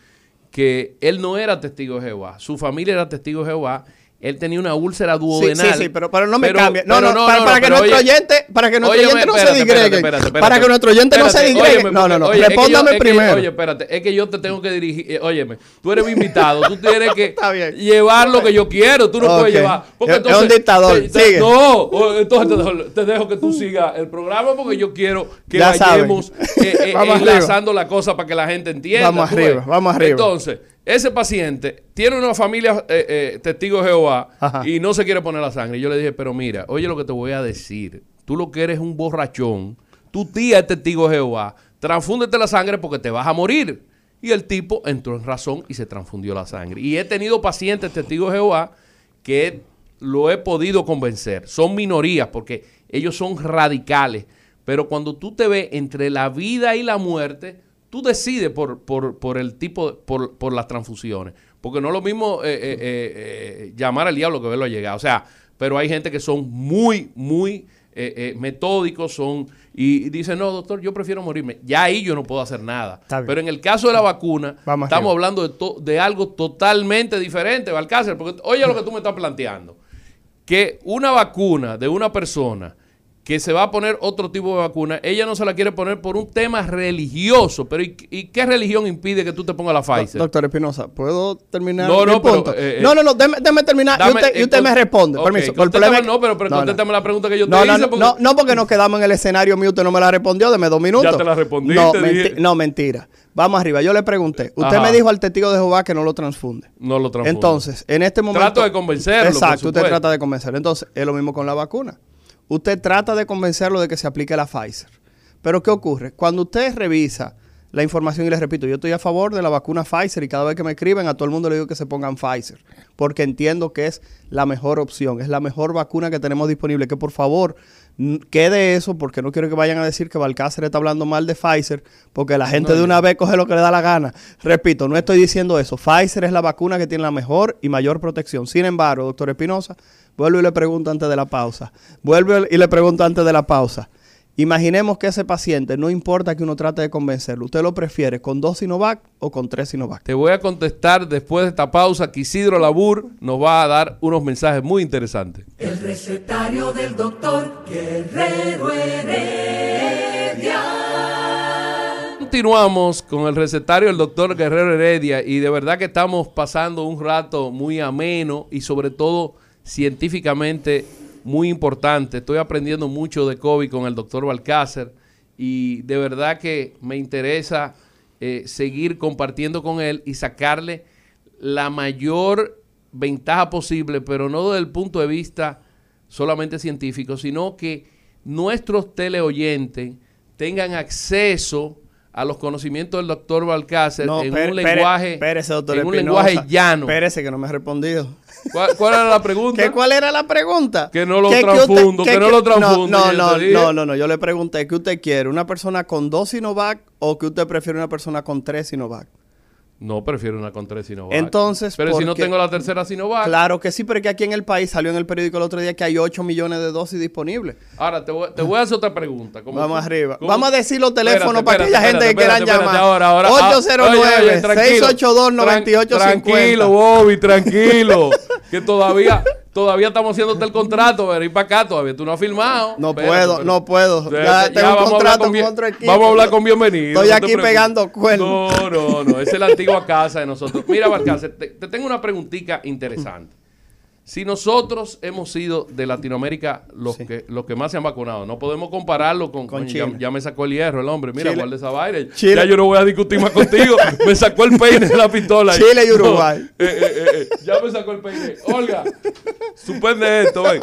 que él no era testigo de Jehová. Su familia era testigo de Jehová. Él tenía una úlcera duodenal. sí, sí, pero, pero no me Pero- cambie. No, pero no, para, para que nuestro oye- oyente, para que nuestro oyente no se digregue. para que nuestro oyente no se digregue. no, no, no. oye, es que Respóndame yo- es que- primero. oye, espérate, es que yo te tengo que dirigir. eh, óyeme, tú eres mi invitado, tú tienes que llevar lo que yo quiero, tú no puedes llevar. Porque Es- es entonces, un dictador, te- te- sigue. no, entonces te dejo, te dejo que tú sigas el programa porque yo quiero que Ya vayamos eh, eh, enlazando la cosa para que la gente entienda. Vamos arriba, vamos arriba. Entonces, ese paciente tiene una familia eh, eh, testigo de Jehová Ajá. y no se quiere poner la sangre. Y yo le dije, pero mira, oye lo que te voy a decir. Tú lo que eres es un borrachón. Tu tía es testigo de Jehová. Transfúndete la sangre porque te vas a morir. Y el tipo entró en razón y se transfundió la sangre. Y he tenido pacientes testigos de Jehová que lo he podido convencer. Son minorías porque ellos son radicales. Pero cuando tú te ves entre la vida y la muerte, tú decides por, por, por el tipo, por, por las transfusiones. Porque no es lo mismo eh, eh, eh, eh, llamar al diablo que verlo llegar. O sea, pero hay gente que son muy, muy eh, eh, metódicos, son y, dicen, no, doctor, yo prefiero morirme. Ya ahí yo no puedo hacer nada. Pero en el caso de la vacuna, Vamos estamos arriba. hablando de, to- de algo totalmente diferente, Balcácer. Porque oye lo que tú me estás planteando que una vacuna de una persona que se va a poner otro tipo de vacuna, ella no se la quiere poner por un tema religioso. Pero ¿y, y qué religión impide que tú te pongas la Pfizer? Doctor Espinosa, ¿puedo terminar No, mi no, pero, punto? eh, eh, no, no, no, déme, déme terminar y usted, y usted me responde. ok, Permiso. El problema es- no, pero, pero No, no. contéstame la pregunta que yo te No, no, hice. no, porque- no, no, porque nos quedamos en el escenario mío, usted no me la respondió, deme dos minutos. te la respondí, No, menti- dije. no, mentira. Vamos arriba, yo le pregunté. Usted Ajá. me dijo al testigo de Jehová que no lo transfunde. No lo transfunde. Entonces, en este momento... Trato de convencerlo, Exacto, usted trata de convencerlo. Entonces, es lo mismo con la vacuna. Usted trata de convencerlo de que se aplique la Pfizer. Pero, ¿qué ocurre? Cuando usted revisa la información, y les repito, yo estoy a favor de la vacuna Pfizer y cada vez que me escriben a todo el mundo le digo que se pongan Pfizer, porque entiendo que es la mejor opción, es la mejor vacuna que tenemos disponible. Que por favor quede eso, porque no quiero que vayan a decir que Balcácer está hablando mal de Pfizer, porque la gente No, de una vez coge lo que le da la gana. Repito, no estoy diciendo eso. Pfizer es la vacuna que tiene la mejor y mayor protección. Sin embargo, doctor Espinosa, vuelvo y le pregunto antes de la pausa. Vuelvo y le pregunto antes de la pausa. Imaginemos que ese paciente, no importa que uno trate de convencerlo, ¿usted lo prefiere con dos Sinovac o con tres Sinovac? Te voy a contestar después de esta pausa que Isidro Labur nos va a dar unos mensajes muy interesantes. El recetario del doctor Guerrero Heredia. Continuamos con el recetario del doctor Guerrero Heredia y de verdad que estamos pasando un rato muy ameno y sobre todo científicamente muy importante. Estoy aprendiendo mucho de COVID con el doctor Balcácer y de verdad que me interesa eh, seguir compartiendo con él y sacarle la mayor ventaja posible, pero no desde el punto de vista solamente científico, sino que nuestros teleoyentes tengan acceso a los conocimientos del doctor Balcácer No, en un lenguaje, espérese, doctor en un Espinosa. lenguaje llano. Espérese que no me ha respondido. ¿Cuál, cuál era la pregunta? ¿Qué, ¿Cuál era la pregunta? Que no lo ¿Qué- qué usted- transfundo, que no lo transfundo, No, no, dije. no, no, no, yo le pregunté, ¿qué usted quiere? ¿Una persona con dos Sinovac o que usted prefiere una persona con tres Sinovac? No, prefiero una con tres Sinovac. Entonces, Pero si no tengo la tercera Sinovac. Claro que sí, pero es que aquí en el país salió en el periódico el otro día que hay 8 millones de dosis disponibles. Ahora te voy, te voy a hacer otra pregunta. Vamos arriba. Vamos a decir los teléfonos Espérate, para aquella espérate, gente que quieran llamar. Ahora, ahora, ah, 809 oye, oye, tranquilo. 682 Tran- Tranquilo, Bobby, tranquilo. que todavía, todavía estamos haciéndote el contrato, pero ir para acá todavía tú no has firmado. No puedo, pero- no puedo. Ya, Ya tengo un contrato con bien- con otro equipo. Vamos a hablar con bienvenido. Estoy no aquí pegando cuernos. No, no, no. Esa es la antigua casa de nosotros. Mira, Balcácer, te, te tengo una preguntita interesante. Si nosotros hemos sido de Latinoamérica los, Sí. que, los que más se han vacunado, no podemos compararlo con, Con ya, Chile. ya me sacó el hierro el hombre. Mira, guarda esa vaina. Chile. Ya yo no voy a discutir más contigo. me sacó el peine de la pistola. Chile y Uruguay. eh, eh, eh, eh, ya me sacó el peine. Olga, suspende esto, ven.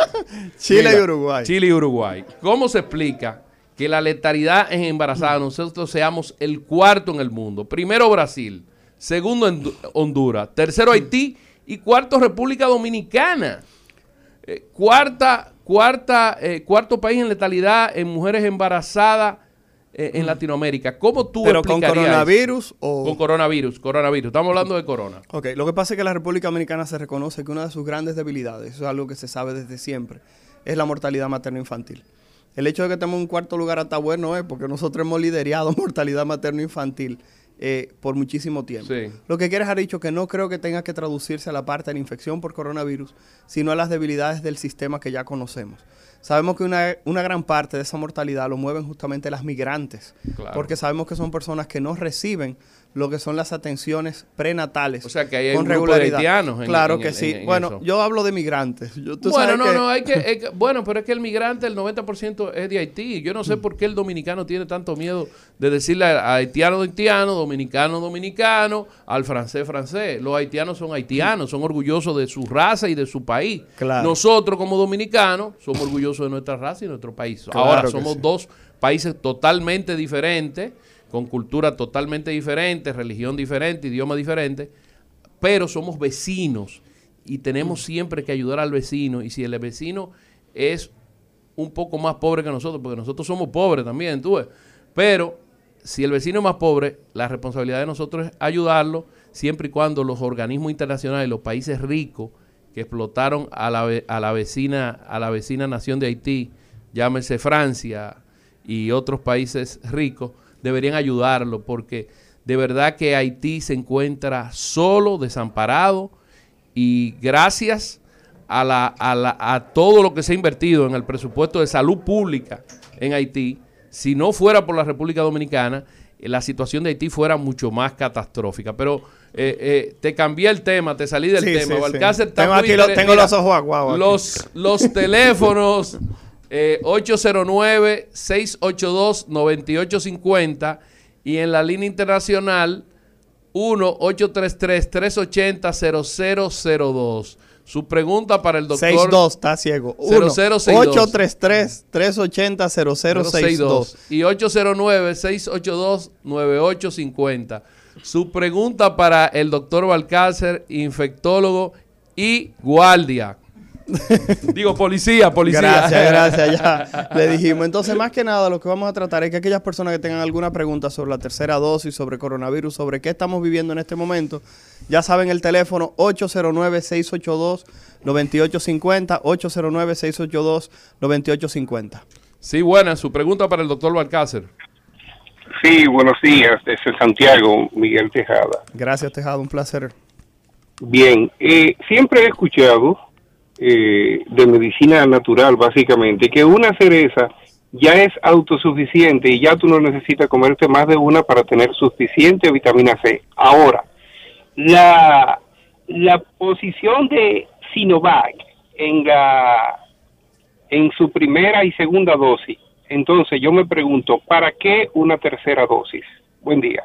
Chile Mira, y Uruguay. Chile y Uruguay. ¿Cómo se explica que la letalidad en embarazadas nosotros seamos el cuarto en el mundo? Primero Brasil, segundo Hondu- Honduras, tercero Haití y cuarto República Dominicana. Eh, cuarta, cuarta, eh, cuarto país en letalidad en mujeres embarazadas eh, en Latinoamérica. ¿Cómo tú Pero con eso? coronavirus o... Con coronavirus, coronavirus. Estamos hablando de corona. Ok, lo que pasa es que la República Dominicana se reconoce que una de sus grandes debilidades, eso es algo que se sabe desde siempre, es la mortalidad materno-infantil. El hecho de que estemos en un cuarto lugar hasta bueno es porque nosotros hemos liderado mortalidad materno-infantil eh, por muchísimo tiempo. Sí. Lo que quieres ha dicho que no creo que tenga que traducirse a la parte de la infección por coronavirus, sino a las debilidades del sistema que ya conocemos. Sabemos que una, una gran parte de esa mortalidad lo mueven justamente las migrantes, Claro. porque sabemos que son personas que no reciben lo que son las atenciones prenatales O sea, que ahí hay con un grupo de en- claro en que sí. en- en bueno, eso. yo hablo de migrantes. Yo- tú Bueno, sabes no, que- no, hay que, hay que- Bueno, pero es que el migrante, el 90% es de Haití. Yo no sé por qué el dominicano tiene tanto miedo de decirle a haitiano haitiano, dominicano dominicano, al francés francés. Los haitianos son haitianos, son orgullosos de su raza y de su país. Claro. Nosotros, como dominicanos, somos orgullosos de nuestra raza y nuestro país. Claro Ahora, somos sí. dos países totalmente diferentes, con cultura totalmente diferente, religión diferente, idioma diferente, pero somos vecinos y tenemos siempre que ayudar al vecino. Y si el vecino es un poco más pobre que nosotros, porque nosotros somos pobres también, tú ves. Pero si el vecino es más pobre, la responsabilidad de nosotros es ayudarlo siempre y cuando los organismos internacionales, los países ricos que explotaron a la, a la vecina a la vecina nación de Haití, llámese Francia y otros países ricos, deberían ayudarlo porque de verdad que Haití se encuentra solo, desamparado y gracias a, la, a, la- a todo lo que se ha invertido en el presupuesto de salud pública en Haití, si no fuera por la República Dominicana, eh, la situación de Haití fuera mucho más catastrófica. Pero eh, eh, te cambié el tema, te salí del Sí, tema. sí, sí. está Tengo aquí lo- tengo los ojos aguados. Los, los teléfonos eh, 809-682-9850 y en la línea internacional 1-833-380-0002. Su pregunta para el doctor 62, está ciego. 1 0062. 833 380 0062. y 809-682-9850. Su pregunta para el doctor Balcácer, infectólogo y guardia. Digo, policía, policía. Gracias, gracias, ya le dijimos. Entonces, más que nada, lo que vamos a tratar es que aquellas personas que tengan alguna pregunta sobre la tercera dosis, sobre coronavirus, sobre qué estamos viviendo en este momento, ya saben el teléfono 809-682-9850, 809-682-9850. Sí, buena. Su pregunta para el doctor Balcácer. Sí, buenos días. Desde Santiago, Miguel Tejada. Gracias, Tejada. Un placer. Bien, eh, siempre he escuchado eh, de medicina natural, básicamente, que una cereza ya es autosuficiente y ya tú no necesitas comerte más de una para tener suficiente vitamina C. Ahora, la, la posición de Sinovac en, la, en su primera y segunda dosis, entonces yo me pregunto, ¿para qué una tercera dosis? Buen día.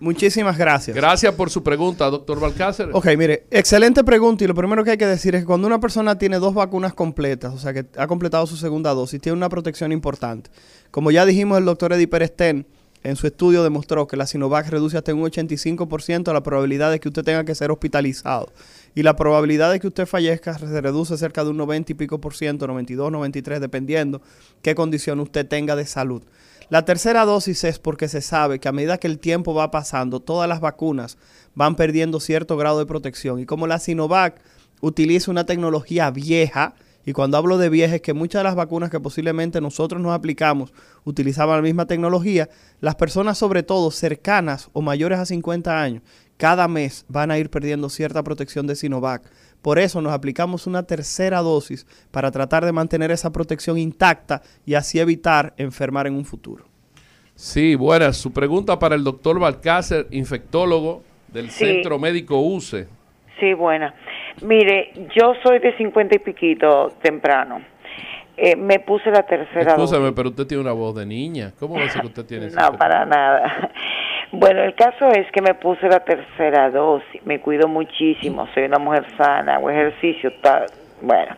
Muchísimas gracias. Gracias por su pregunta, doctor Balcácer. Ok, mire, excelente pregunta y lo primero que hay que decir es que cuando una persona tiene dos vacunas completas, o sea que ha completado su segunda dosis, tiene una protección importante. Como ya dijimos, el doctor Eddie Perestén en su estudio demostró que la Sinovac reduce hasta un 85% la probabilidad de que usted tenga que ser hospitalizado. Y la probabilidad de que usted fallezca se reduce cerca de un 90 y pico por ciento, 92, 93, dependiendo qué condición usted tenga de salud. La tercera dosis es porque se sabe que a medida que el tiempo va pasando, todas las vacunas van perdiendo cierto grado de protección. Y como la Sinovac utiliza una tecnología vieja, y cuando hablo de vieja es que muchas de las vacunas que posiblemente nosotros nos aplicamos utilizaban la misma tecnología, las personas sobre todo cercanas o mayores a 50 años, cada mes van a ir perdiendo cierta protección de Sinovac. Por eso nos aplicamos una tercera dosis para tratar de mantener esa protección intacta y así evitar enfermar en un futuro. Sí, buena. Su pregunta para el doctor Balcácer, infectólogo del Centro Médico UCE. Sí, buena. Mire, yo soy de 50 y piquito temprano. Eh, me puse la tercera Escúchame, pero usted tiene una voz de niña. ¿Cómo va a ser que usted tiene No, para nada. Bueno, el caso es que me puse la tercera dosis, me cuido muchísimo, soy una mujer sana, hago ejercicio, tal. Bueno,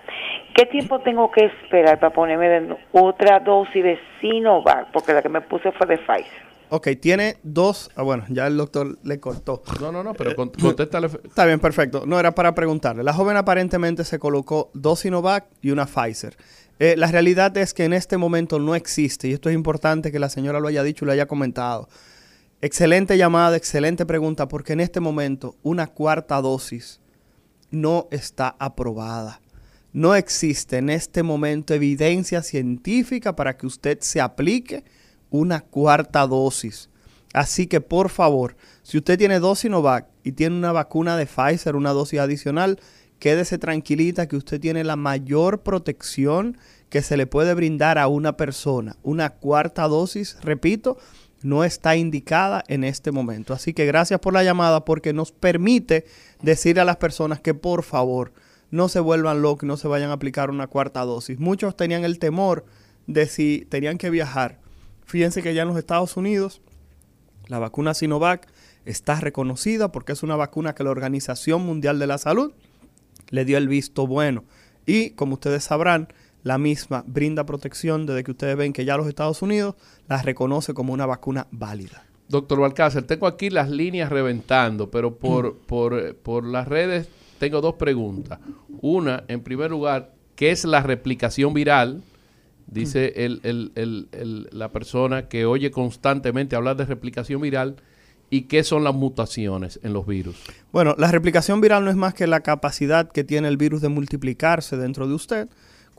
¿qué tiempo tengo que esperar para ponerme otra dosis de Sinovac? Porque la que me puse fue de Pfizer. Ok, tiene dos. Ah, bueno, ya el doctor le cortó. No, no, no, pero contéstale. Está bien, perfecto. No, era para preguntarle. La joven aparentemente se colocó dos Sinovac y una Pfizer. Eh, la realidad es que en este momento no existe, y esto es importante que la señora lo haya dicho y lo haya comentado. Excelente llamada, excelente pregunta, porque en este momento una cuarta dosis no está aprobada. No existe en este momento evidencia científica para que usted se aplique una cuarta dosis. Así que por favor, si usted tiene dos Sinovac y tiene una vacuna de Pfizer, una dosis adicional, quédese tranquilita que usted tiene la mayor protección que se le puede brindar a una persona. Una cuarta dosis, repito, no está indicada en este momento. Así que gracias por la llamada porque nos permite decir a las personas que por favor no se vuelvan locos no se vayan a aplicar una cuarta dosis. Muchos tenían el temor de si tenían que viajar. Fíjense que ya en los Estados Unidos la vacuna Sinovac está reconocida porque es una vacuna que la Organización Mundial de la Salud le dio el visto bueno. Y como ustedes sabrán, la misma brinda protección desde que ustedes ven que ya los Estados Unidos la reconoce como una vacuna válida. Doctor Balcácer, tengo aquí las líneas reventando, pero por, por, por las redes tengo dos preguntas. Una, en primer lugar, ¿qué es la replicación viral? Dice el, el, el, la persona que oye constantemente hablar de replicación viral. ¿Y qué son las mutaciones en los virus? Bueno, la replicación viral no es más que la capacidad que tiene el virus de multiplicarse dentro de usted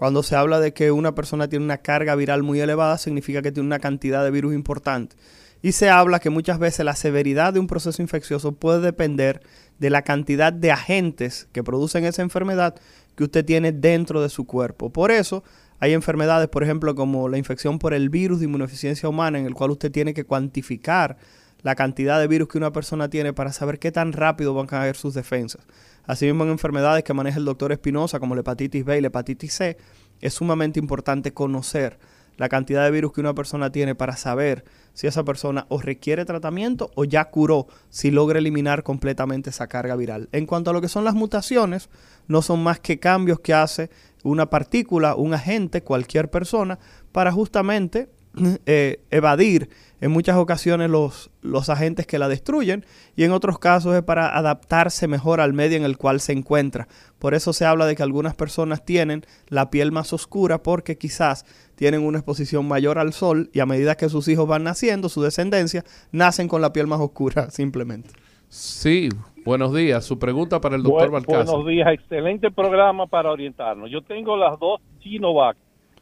cuando se habla de que una persona tiene una carga viral muy elevada, significa que tiene una cantidad de virus importante. Y se habla que muchas veces la severidad de un proceso infeccioso puede depender de la cantidad de agentes que producen esa enfermedad que usted tiene dentro de su cuerpo. Por eso hay enfermedades, por ejemplo, como la infección por el virus de inmunodeficiencia humana, en el cual usted tiene que cuantificar la cantidad de virus que una persona tiene para saber qué tan rápido van a caer sus defensas. Asimismo, en enfermedades que maneja el doctor Espinosa, como la hepatitis B y la hepatitis C, es sumamente importante conocer la cantidad de virus que una persona tiene para saber si esa persona o requiere tratamiento o ya curó, si logra eliminar completamente esa carga viral. En cuanto a lo que son las mutaciones, no son más que cambios que hace una partícula, un agente, cualquier persona, para justamente eh, evadir en muchas ocasiones los, los agentes que la destruyen y en otros casos es para adaptarse mejor al medio en el cual se encuentra. Por eso se habla de que algunas personas tienen la piel más oscura porque quizás tienen una exposición mayor al sol y a medida que sus hijos van naciendo, su descendencia, nacen con la piel más oscura simplemente. Sí, buenos días. Su pregunta para el doctor Balcázar. Buenos días, excelente programa para orientarnos. Yo tengo las dos Sinovac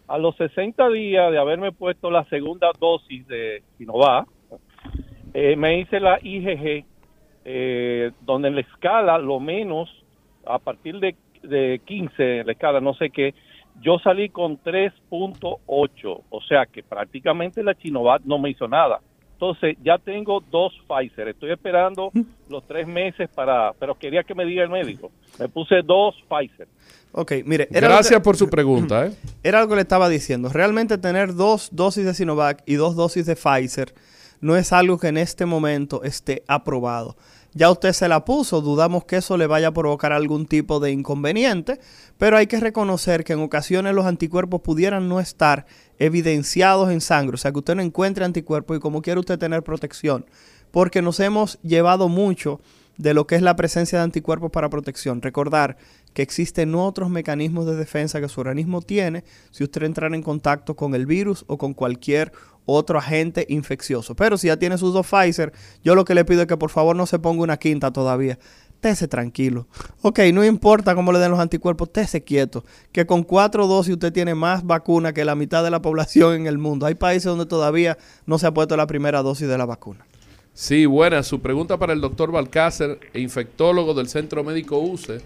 A los 60 días de haberme puesto la segunda dosis de Sinovac, eh, me hice la IgG, eh, donde en la escala, lo menos, a partir de, de 15, en la escala, no sé qué, yo salí con 3.8, o sea que prácticamente la Sinovac no me hizo nada. Entonces ya tengo dos Pfizer. Estoy esperando los tres meses para, pero quería que me diga el médico. Me puse dos Pfizer. Ok, mire. Gracias por su pregunta. ¿eh? Era algo que le estaba diciendo. Realmente tener dos dosis de Sinovac y dos dosis de Pfizer no es algo que en este momento esté aprobado. Ya usted se la puso, dudamos que eso le vaya a provocar algún tipo de inconveniente, pero hay que reconocer que en ocasiones los anticuerpos pudieran no estar evidenciados en sangre, o sea que usted no encuentre anticuerpos y como quiere usted tener protección, porque nos hemos llevado mucho de lo que es la presencia de anticuerpos para protección. Recordar que existen otros mecanismos de defensa que su organismo tiene si usted entra en contacto con el virus o con cualquier otro agente infeccioso. Pero si ya tiene sus dos Pfizer, yo lo que le pido es que por favor no se ponga una quinta todavía. Tese tranquilo. Ok, no importa cómo le den los anticuerpos, tese quieto. Que con cuatro dosis usted tiene más vacuna que la mitad de la población en el mundo. Hay países donde todavía no se ha puesto la primera dosis de la vacuna. Sí, buena. Su pregunta para el doctor Balcácer, infectólogo del Centro Médico UCE.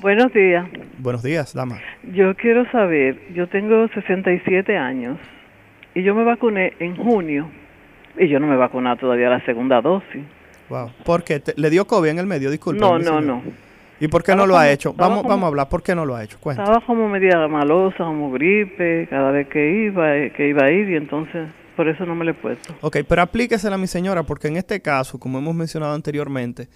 Buenos días. Buenos días, dama. Yo quiero saber, yo tengo 67 años y yo me vacuné en junio y yo no me he vacunado todavía la segunda dosis. Wow. ¿Por qué? ¿Le dio COVID en el medio? Disculpe. No, no, no. ¿Y por qué no lo ha hecho? Vamos, vamos a hablar. ¿Por qué no lo ha hecho? Cuenta. Estaba como media malosa, como gripe, cada vez que iba, que iba a ir y entonces por eso no me lo he puesto. Ok, pero aplíquesela a mi señora porque en este caso, como hemos mencionado anteriormente,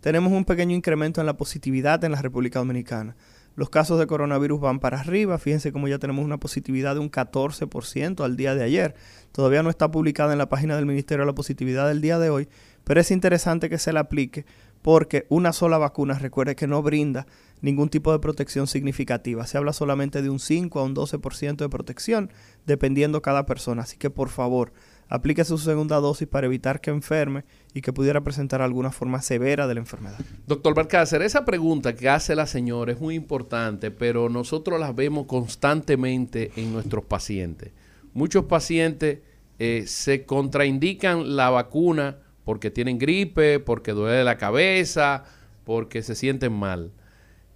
tenemos un pequeño incremento en la positividad en la República Dominicana. Los casos de coronavirus van para arriba. Fíjense cómo ya tenemos una positividad de un 14% al día de ayer. Todavía no está publicada en la página del Ministerio la positividad del día de hoy, pero es interesante que se la aplique porque una sola vacuna, recuerde que no brinda ningún tipo de protección significativa. Se habla solamente de un 5 a un 12% de protección, dependiendo cada persona. Así que por favor, aplique su segunda dosis para evitar que enferme y que pudiera presentar alguna forma severa de la enfermedad. Doctor Balcácer, esa pregunta que hace la señora es muy importante, pero nosotros la vemos constantemente en nuestros pacientes. Muchos pacientes eh, se contraindican la vacuna porque tienen gripe, porque duele la cabeza, porque se sienten mal.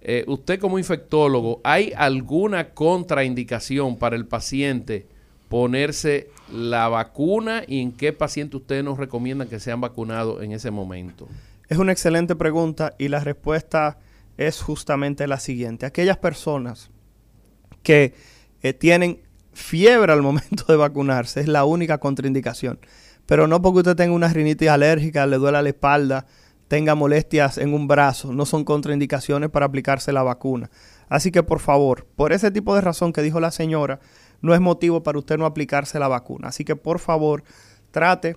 Eh, usted como infectólogo, ¿hay alguna contraindicación para el paciente ponerse la vacuna y en qué paciente ustedes nos recomiendan que sean vacunados en ese momento? Es una excelente pregunta y la respuesta es justamente la siguiente. Aquellas personas que eh, tienen fiebre al momento de vacunarse es la única contraindicación. Pero no porque usted tenga una rinitis alérgica, le duela la espalda, tenga molestias en un brazo, no son contraindicaciones para aplicarse la vacuna. Así que por favor, por ese tipo de razón que dijo la señora, no es motivo para usted no aplicarse la vacuna. Así que por favor, trate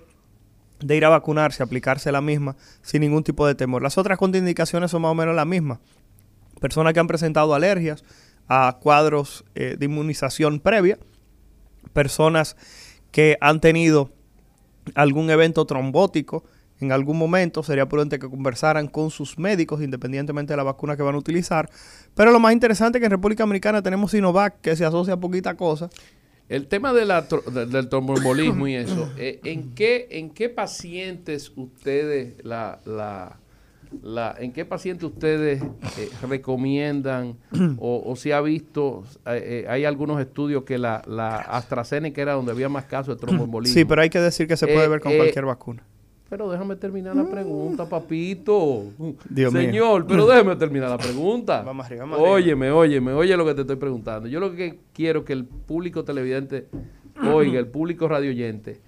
de ir a vacunarse, aplicarse la misma sin ningún tipo de temor. Las otras contraindicaciones son más o menos las mismas. Personas que han presentado alergias a cuadros eh, de inmunización previa, personas que han tenido algún evento trombótico en algún momento, sería prudente que conversaran con sus médicos, independientemente de la vacuna que van a utilizar. Pero lo más interesante es que en República Dominicana tenemos Sinovac, que se asocia a poquita cosa. El tema de la, del tromboembolismo y eso, eh, ¿en, qué, ¿en qué pacientes ustedes la, la, la, ¿en qué pacientes ustedes eh, recomiendan o, si ha visto, eh, hay algunos estudios que la, la AstraZeneca era donde había más casos de tromboembolismo? Sí, pero hay que decir que se puede ver con cualquier vacuna. Pero déjame terminar la pregunta, papito. Señor, pero déjame terminar la pregunta. Vamos arriba, vamos Óyeme, óyeme, oye lo que te estoy preguntando. Yo lo que quiero que el público televidente oiga, el público radioyente,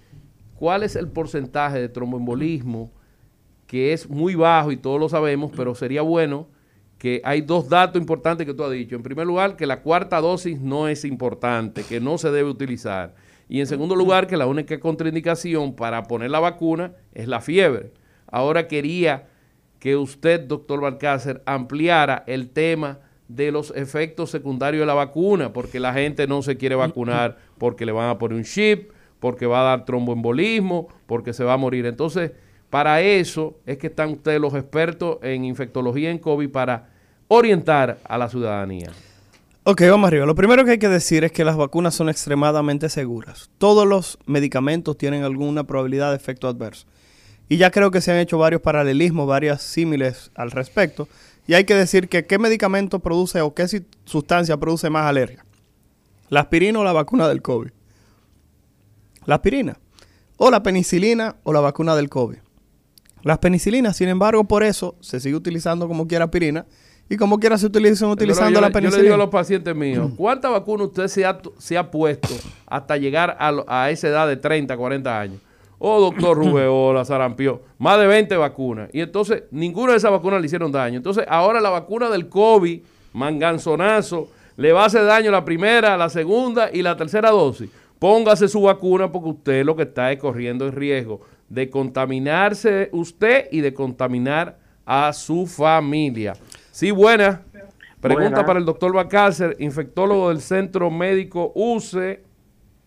¿cuál es el porcentaje de tromboembolismo que es muy bajo y todos lo sabemos, pero sería bueno que hay dos datos importantes que tú has dicho. En primer lugar, que la cuarta dosis no es importante, que no se debe utilizar. Y en segundo lugar, que la única contraindicación para poner la vacuna es la fiebre. Ahora quería que usted, doctor Balcácer, ampliara el tema de los efectos secundarios de la vacuna, porque la gente no se quiere vacunar porque le van a poner un chip, porque va a dar tromboembolismo, porque se va a morir. Entonces, para eso es que están ustedes los expertos en infectología en COVID para orientar a la ciudadanía. Ok, vamos arriba. Lo primero que hay que decir es que las vacunas son extremadamente seguras. Todos los medicamentos tienen alguna probabilidad de efecto adverso. Y ya creo que se han hecho varios paralelismos, varias símiles al respecto. Y hay que decir que qué medicamento produce o qué sustancia produce más alergia. ¿La aspirina o la vacuna del COVID? La aspirina. O la penicilina o la vacuna del COVID. Las penicilinas, sin embargo, por eso se sigue utilizando como quiera aspirina y como quiera se utilizan utilizando la penicilina. Yo le digo a los pacientes míos, ¿cuántas vacunas usted se ha, se ha puesto hasta llegar a, a, esa edad de 30, 40 años? Oh, doctor rubeola, sarampión, más de 20 vacunas. Y entonces, ninguna de esas vacunas le hicieron daño. Entonces, ahora la vacuna del COVID, manganzonazo, le va a hacer daño la primera, la segunda y la tercera dosis. Póngase su vacuna porque usted lo que está es corriendo el riesgo de contaminarse usted y de contaminar a su familia. Sí, buena. Pregunta para el doctor Bacácer, infectólogo del Centro Médico UCE.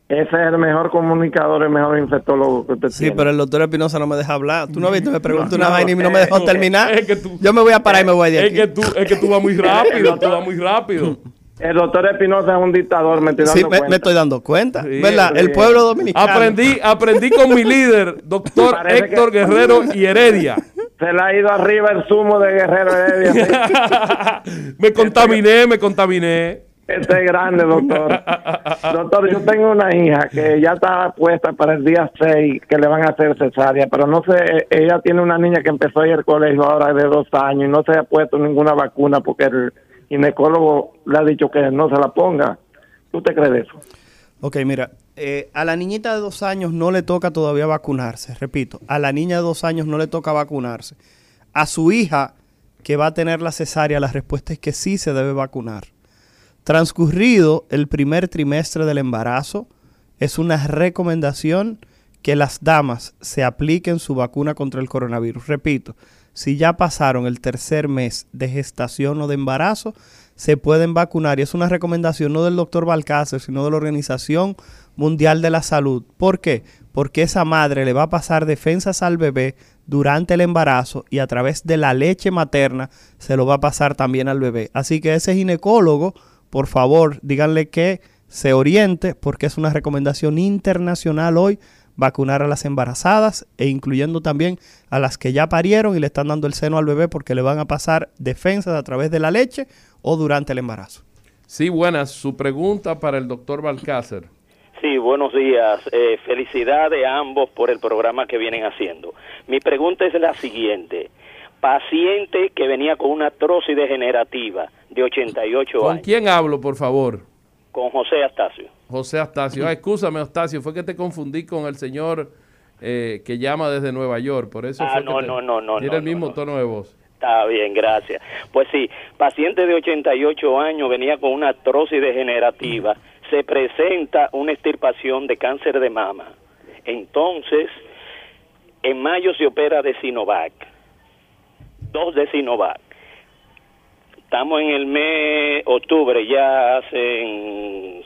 Ese es el mejor comunicador, el mejor infectólogo que usted sí, pero el doctor Espinosa no me deja hablar. Tú no viste, me preguntó una vaina y no me dejó terminar. Yo me voy a parar y me voy de aquí. Es que tú, es que tú vas muy rápido, tú vas muy rápido. El doctor Espinosa es un dictador, me estoy dando sí, cuenta. Me, estoy dando cuenta. ¿Verdad? El pueblo dominicano. Aprendí, aprendí con mi líder, doctor Héctor Guerrero y Heredia. Se le ha ido arriba el zumo de Guerrero Heredia. me contaminé, me contaminé. Este es grande, doctor. doctor, yo tengo una hija que ya está puesta para el día 6 que le van a hacer cesárea, pero no sé, ella tiene una niña que empezó a ir al colegio ahora de dos años y no se ha puesto ninguna vacuna porque el ginecólogo le ha dicho que no se la ponga. ¿Tú te crees eso? Ok, mira, eh, a la niñita de dos años no le toca todavía vacunarse, repito, a la niña de dos años no le toca vacunarse. A su hija que va a tener la cesárea, la respuesta es que sí se debe vacunar. Transcurrido el primer trimestre del embarazo, es una recomendación que las damas se apliquen su vacuna contra el coronavirus. Repito, si ya pasaron el tercer mes de gestación o de embarazo, se pueden vacunar. Y es una recomendación no del doctor Balcácer, sino de la Organización Mundial de la Salud. ¿Por qué? Porque esa madre le va a pasar defensas al bebé durante el embarazo y a través de la leche materna se lo va a pasar también al bebé. Así que ese ginecólogo, por favor, díganle que se oriente porque es una recomendación internacional hoy vacunar a las embarazadas e incluyendo también a las que ya parieron y le están dando el seno al bebé porque le van a pasar defensas a través de la leche o durante el embarazo. Sí, buenas. Su pregunta para el doctor Balcácer. Sí, buenos días. Eh, felicidades a ambos por el programa que vienen haciendo. Mi pregunta es la siguiente. Paciente que venía con una artrosis degenerativa de 88 años. ¿Con quién hablo, por favor? Con José Astacio. José Astacio. Ah, escúchame, Astacio, fue que te confundí con el señor eh, que llama desde Nueva York. Por eso ah, no, no, no, no. Tiene el mismo tono de voz. Está bien, gracias. Pues sí, paciente de 88 años venía con una artrosis degenerativa. Se presenta una extirpación de cáncer de mama. Entonces, en mayo se opera de Sinovac. Dos de Sinovac Estamos en el mes octubre, ya hace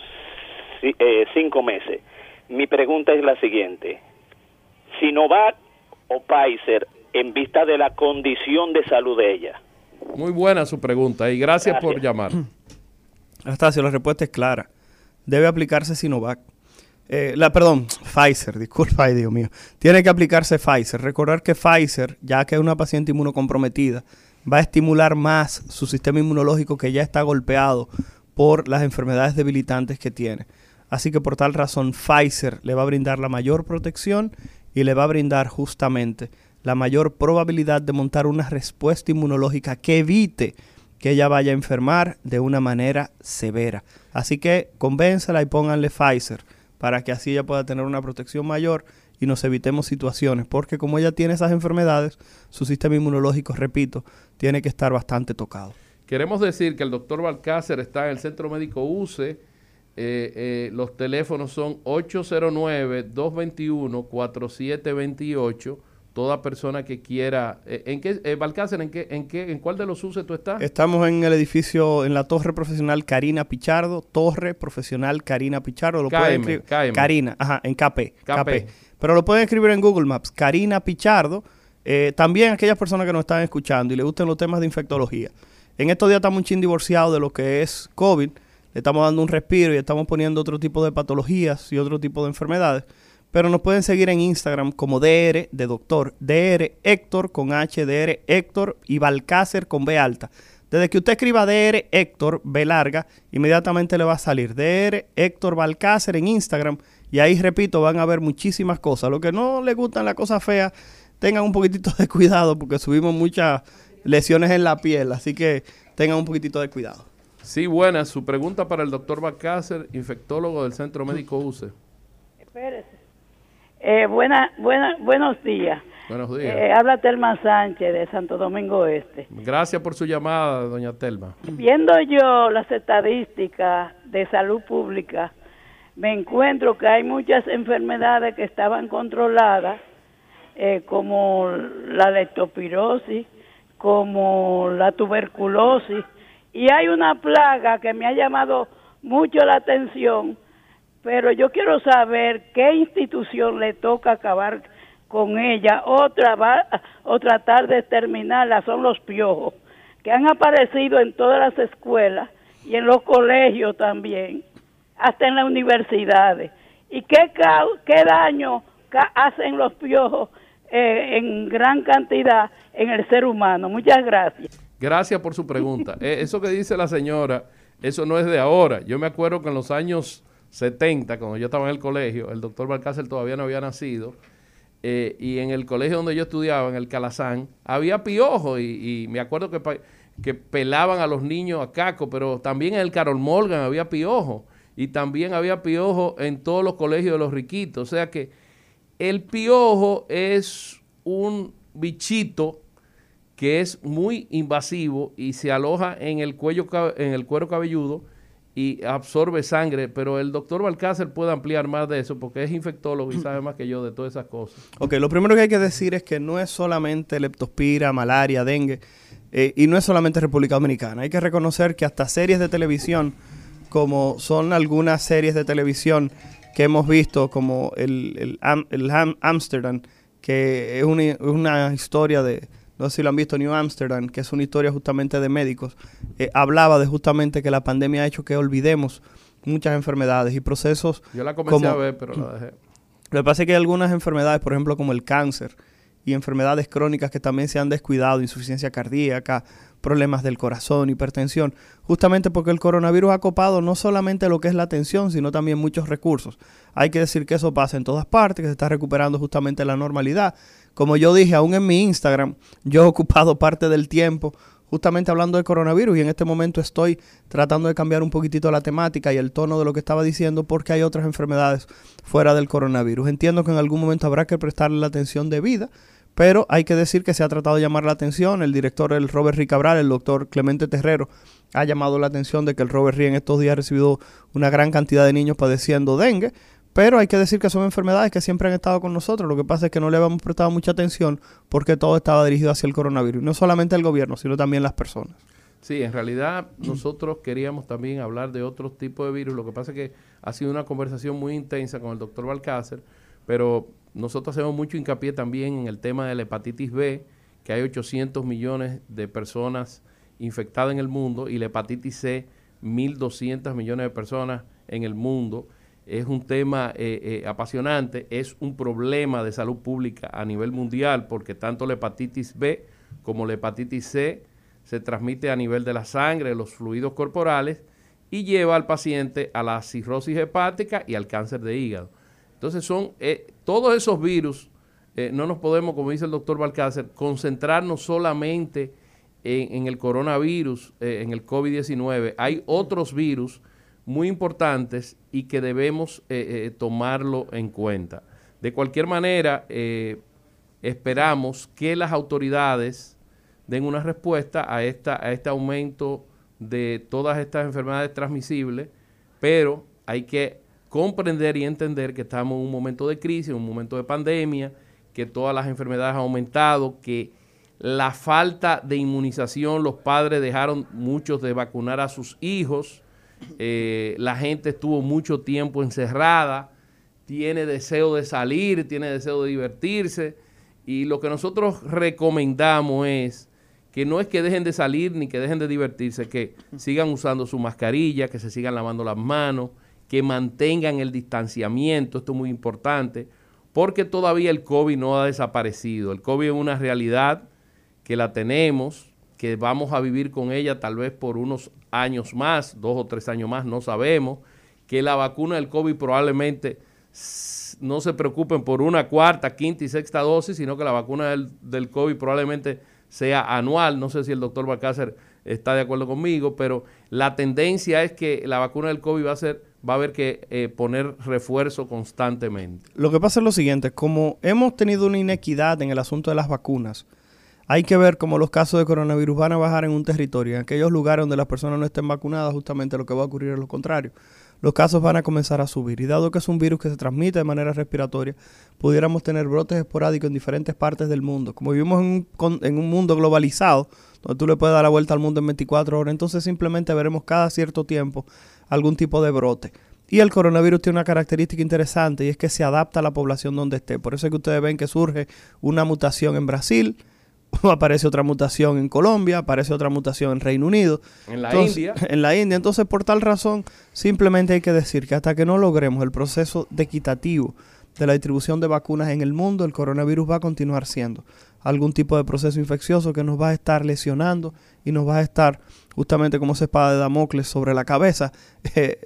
eh, cinco meses. Mi pregunta es la siguiente. ¿Sinovac o Pfizer en vista de la condición de salud de ella? Muy buena su pregunta y gracias, por llamar. Astacio, la respuesta es clara. Debe aplicarse Sinovac. Eh, la, perdón, Pfizer, disculpa, ay Dios mío. Tiene que aplicarse Pfizer. Recordar que Pfizer, ya que es una paciente inmunocomprometida, va a estimular más su sistema inmunológico que ya está golpeado por las enfermedades debilitantes que tiene. Así que por tal razón Pfizer le va a brindar la mayor protección y le va a brindar justamente la mayor probabilidad de montar una respuesta inmunológica que evite que ella vaya a enfermar de una manera severa. Así que convénzala y pónganle Pfizer para que así ella pueda tener una protección mayor y nos evitemos situaciones, porque como ella tiene esas enfermedades, su sistema inmunológico, repito, tiene que estar bastante tocado. Queremos decir que el doctor Balcácer está en el Centro Médico UCE, eh, eh, los teléfonos son 809-221-4728. Toda persona que quiera. Eh, ¿En qué, Balcácer, ¿en, qué, en, qué, ¿en cuál de los UCE tú estás? Estamos en el edificio, en la Torre Profesional Karina Pichardo. Torre Profesional Karina Pichardo. Lo KM, Karina, ajá, en KP. KP. Pero lo pueden escribir en Google Maps, Karina Pichardo. Eh, también aquellas personas que nos están escuchando y les gustan los temas de infectología. En estos días estamos un chin divorciados de lo que es COVID. estamos dando un respiro y estamos poniendo otro tipo de patologías y otro tipo de enfermedades. Pero nos pueden seguir en Instagram como DR de doctor, DR Héctor con H, DR Héctor y Balcácer con B alta. Desde que usted escriba DR Héctor B larga, inmediatamente le va a salir DR Héctor Balcácer en Instagram. Y ahí, repito, van a ver muchísimas cosas. Lo que no le gustan las cosas feas, tengan un poquitito de cuidado porque subimos muchas lesiones en la piel. Así que tengan un poquitito de cuidado. Sí, buena. Su pregunta para el doctor Balcácer, infectólogo del Centro Médico UCE. Espérese. Eh, buena, buena, buenos días. Buenos días. Eh, habla Telma Sánchez de Santo Domingo Este. Gracias por su llamada, doña Telma. Viendo yo las estadísticas de salud pública, me encuentro que hay muchas enfermedades que estaban controladas, eh, como la leptospirosis, como la tuberculosis, y hay una plaga que me ha llamado mucho la atención, pero yo quiero saber qué institución le toca acabar con ella o, traba- o tratar de exterminarla, son los piojos, que han aparecido en todas las escuelas y en los colegios también, hasta en las universidades. ¿Y qué, qué daño hacen los piojos eh, en gran cantidad en el ser humano? Muchas gracias. Gracias por su pregunta. Eh, eso que dice la señora, eso no es de ahora. Yo me acuerdo que en los años 70, cuando yo estaba en el colegio, el doctor Balcácer todavía no había nacido, eh, y en el colegio donde yo estudiaba, en el Calazán, había piojos, y, me acuerdo que, que pelaban a los niños a caco, pero también en el Carol Morgan había piojos, y también había piojos en todos los colegios de los riquitos. O sea que el piojo es un bichito que es muy invasivo y se aloja en el cuello en el cuero cabelludo y absorbe sangre, pero el doctor Balcácer puede ampliar más de eso porque es infectólogo y sabe más que yo de todas esas cosas. Ok, lo primero que hay que decir es que no es solamente leptospira, malaria, dengue, eh, y no es solamente República Dominicana. Hay que reconocer que hasta series de televisión, como son algunas series de televisión que hemos visto, como el, el, Am- el Am- Amsterdam, que es una, es una historia de, no sé si lo han visto, New Amsterdam, que es una historia justamente de médicos, eh, hablaba de justamente que la pandemia ha hecho que olvidemos muchas enfermedades y procesos Yo la comencé como- a ver, pero la dejé. lo que pasa es que hay algunas enfermedades, por ejemplo, como el cáncer y enfermedades crónicas que también se han descuidado, insuficiencia cardíaca, problemas del corazón, hipertensión, justamente porque el coronavirus ha copado no solamente lo que es la atención, sino también muchos recursos. Hay que decir que eso pasa en todas partes, que se está recuperando justamente la normalidad. Como yo dije, aún en mi Instagram, yo he ocupado parte del tiempo justamente hablando de coronavirus y en este momento estoy tratando de cambiar un poquitito la temática y el tono de lo que estaba diciendo porque hay otras enfermedades fuera del coronavirus. Entiendo que en algún momento habrá que prestarle la atención debida, pero hay que decir que se ha tratado de llamar la atención. El director, el Robert Rick Cabral, el doctor Clemente Terrero, ha llamado la atención de que el Robert Rick en estos días ha recibido una gran cantidad de niños padeciendo dengue. Pero hay que decir que son enfermedades que siempre han estado con nosotros. Lo que pasa es que no le habíamos prestado mucha atención porque todo estaba dirigido hacia el coronavirus. No solamente el gobierno, sino también las personas. Sí, en realidad nosotros queríamos también hablar de otros tipos de virus. Lo que pasa es que ha sido una conversación muy intensa con el doctor Balcácer, pero nosotros hacemos mucho hincapié también en el tema de la hepatitis B, que hay 800 millones de personas infectadas en el mundo y la hepatitis C, 1.200 millones de personas en el mundo. Es un tema eh, eh, apasionante, es un problema de salud pública a nivel mundial porque tanto la hepatitis B como la hepatitis C se transmite a nivel de la sangre, de los fluidos corporales y lleva al paciente a la cirrosis hepática y al cáncer de hígado. Entonces son eh, todos esos virus, eh, no nos podemos, como dice el doctor Balcácer, concentrarnos solamente en, el coronavirus, eh, en el COVID-19. Hay otros virus muy importantes y que debemos tomarlo en cuenta. De cualquier manera, esperamos que las autoridades den una respuesta a, esta, a este aumento de todas estas enfermedades transmisibles, pero hay que comprender y entender que estamos en un momento de crisis, en un momento de pandemia, que todas las enfermedades han aumentado, que la falta de inmunización, los padres dejaron muchos de vacunar a sus hijos, eh, la gente estuvo mucho tiempo encerrada, tiene deseo de salir, tiene deseo de divertirse, y lo que nosotros recomendamos es que no es que dejen de salir ni que dejen de divertirse, que sigan usando su mascarilla, que se sigan lavando las manos, que mantengan el distanciamiento, esto es muy importante, porque todavía el COVID no ha desaparecido. El COVID es una realidad que la tenemos, que vamos a vivir con ella tal vez por unos años más, dos o tres años más, no sabemos, que la vacuna del COVID probablemente no se preocupen por una cuarta, quinta y sexta dosis, sino que la vacuna del, COVID probablemente sea anual. No sé si el doctor Balcácer está de acuerdo conmigo, pero la tendencia es que la vacuna del COVID va a ser va a haber que eh, poner refuerzo constantemente. Lo que pasa es lo siguiente, como hemos tenido una inequidad en el asunto de las vacunas, hay que ver cómo los casos de coronavirus van a bajar en un territorio. En aquellos lugares donde las personas no estén vacunadas, justamente lo que va a ocurrir es lo contrario. Los casos van a comenzar a subir. Y dado que es un virus que se transmite de manera respiratoria, pudiéramos tener brotes esporádicos en diferentes partes del mundo. Como vivimos en un, en un mundo globalizado, donde tú le puedes dar la vuelta al mundo en 24 horas, entonces simplemente veremos cada cierto tiempo algún tipo de brote. Y el coronavirus tiene una característica interesante y es que se adapta a la población donde esté. Por eso es que ustedes ven que surge una mutación en Brasil, aparece otra mutación en Colombia, aparece otra mutación en Reino Unido. En la India. En la India. Entonces, por tal razón, simplemente hay que decir que hasta que no logremos el proceso de equitativo de la distribución de vacunas en el mundo, el coronavirus va a continuar siendo algún tipo de proceso infeccioso que nos va a estar lesionando y nos va a estar justamente como esa espada de Damocles sobre la cabeza, eh,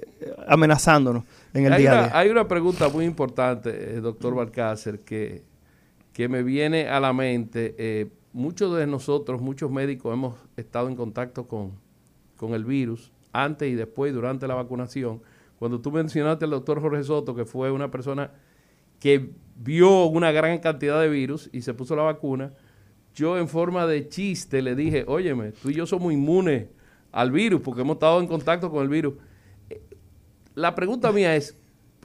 amenazándonos en el día a día. Hay una pregunta muy importante, eh, doctor Balcácer, que, que me viene a la mente. Eh, muchos de nosotros, muchos médicos, hemos estado en contacto con, con el virus antes y después, durante la vacunación. Cuando tú mencionaste al doctor Jorge Soto, que fue una persona que vio una gran cantidad de virus y se puso la vacuna, yo en forma de chiste le dije, óyeme, tú y yo somos inmunes al virus porque hemos estado en contacto con el virus. La pregunta mía es,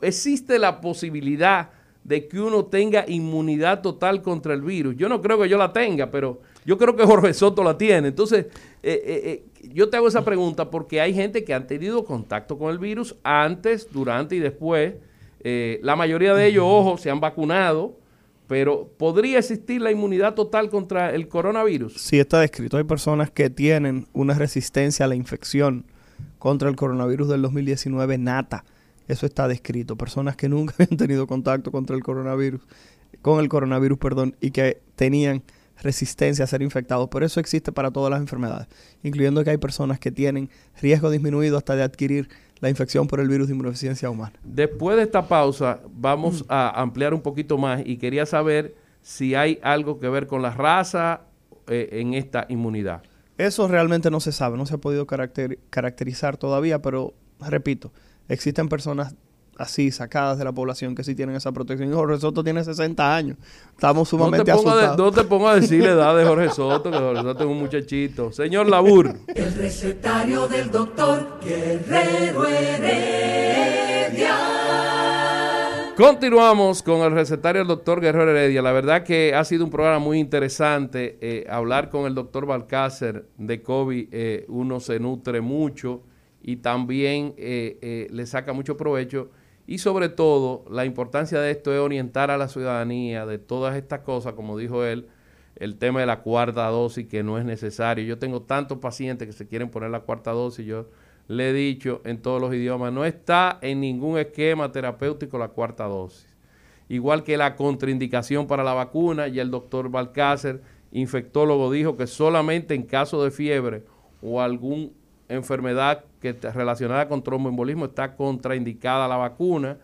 ¿existe la posibilidad de que uno tenga inmunidad total contra el virus? Yo no creo que yo la tenga, pero yo creo que Jorge Soto la tiene. Entonces, eh, eh, eh, yo te hago esa pregunta porque hay gente que han tenido contacto con el virus antes, durante y después eh, la mayoría de ellos, ojo, se han vacunado, pero ¿podría existir la inmunidad total contra el coronavirus? Sí, está descrito. Hay personas que tienen una resistencia a la infección contra el coronavirus del 2019 nata. Eso está descrito. Personas que nunca habían tenido contacto contra el coronavirus, con el coronavirus, perdón, y que tenían resistencia a ser infectados. Por eso existe para todas las enfermedades, incluyendo que hay personas que tienen riesgo disminuido hasta de adquirir la infección por el virus de inmunodeficiencia humana. Después de esta pausa, vamos a ampliar un poquito más y quería saber si hay algo que ver con la raza eh, en esta inmunidad. Eso realmente no se sabe, no se ha podido caracterizar todavía, pero repito, existen personas así sacadas de la población que sí tienen esa protección. Y Jorge Soto tiene 60 años. Estamos sumamente no asustados. no te pongo a decir la edad de Jorge Soto, que Jorge Soto es un muchachito. Señor Labur. El recetario del doctor Guerrero Heredia. Continuamos con el recetario del doctor Guerrero Heredia. La verdad que ha sido un programa muy interesante. Eh, hablar con el doctor Balcácer de COVID, eh, uno se nutre mucho y también eh, le saca mucho provecho y sobre todo, la importancia de esto es orientar a la ciudadanía de todas estas cosas, como dijo él, el tema de la cuarta dosis, que no es necesario. Yo tengo tantos pacientes que se quieren poner la cuarta dosis, yo le he dicho en todos los idiomas, no está en ningún esquema terapéutico la cuarta dosis. Igual que la contraindicación para la vacuna, y el doctor Balcácer, infectólogo, dijo que solamente en caso de fiebre o algún enfermedad que está relacionada con tromboembolismo está contraindicada la vacuna.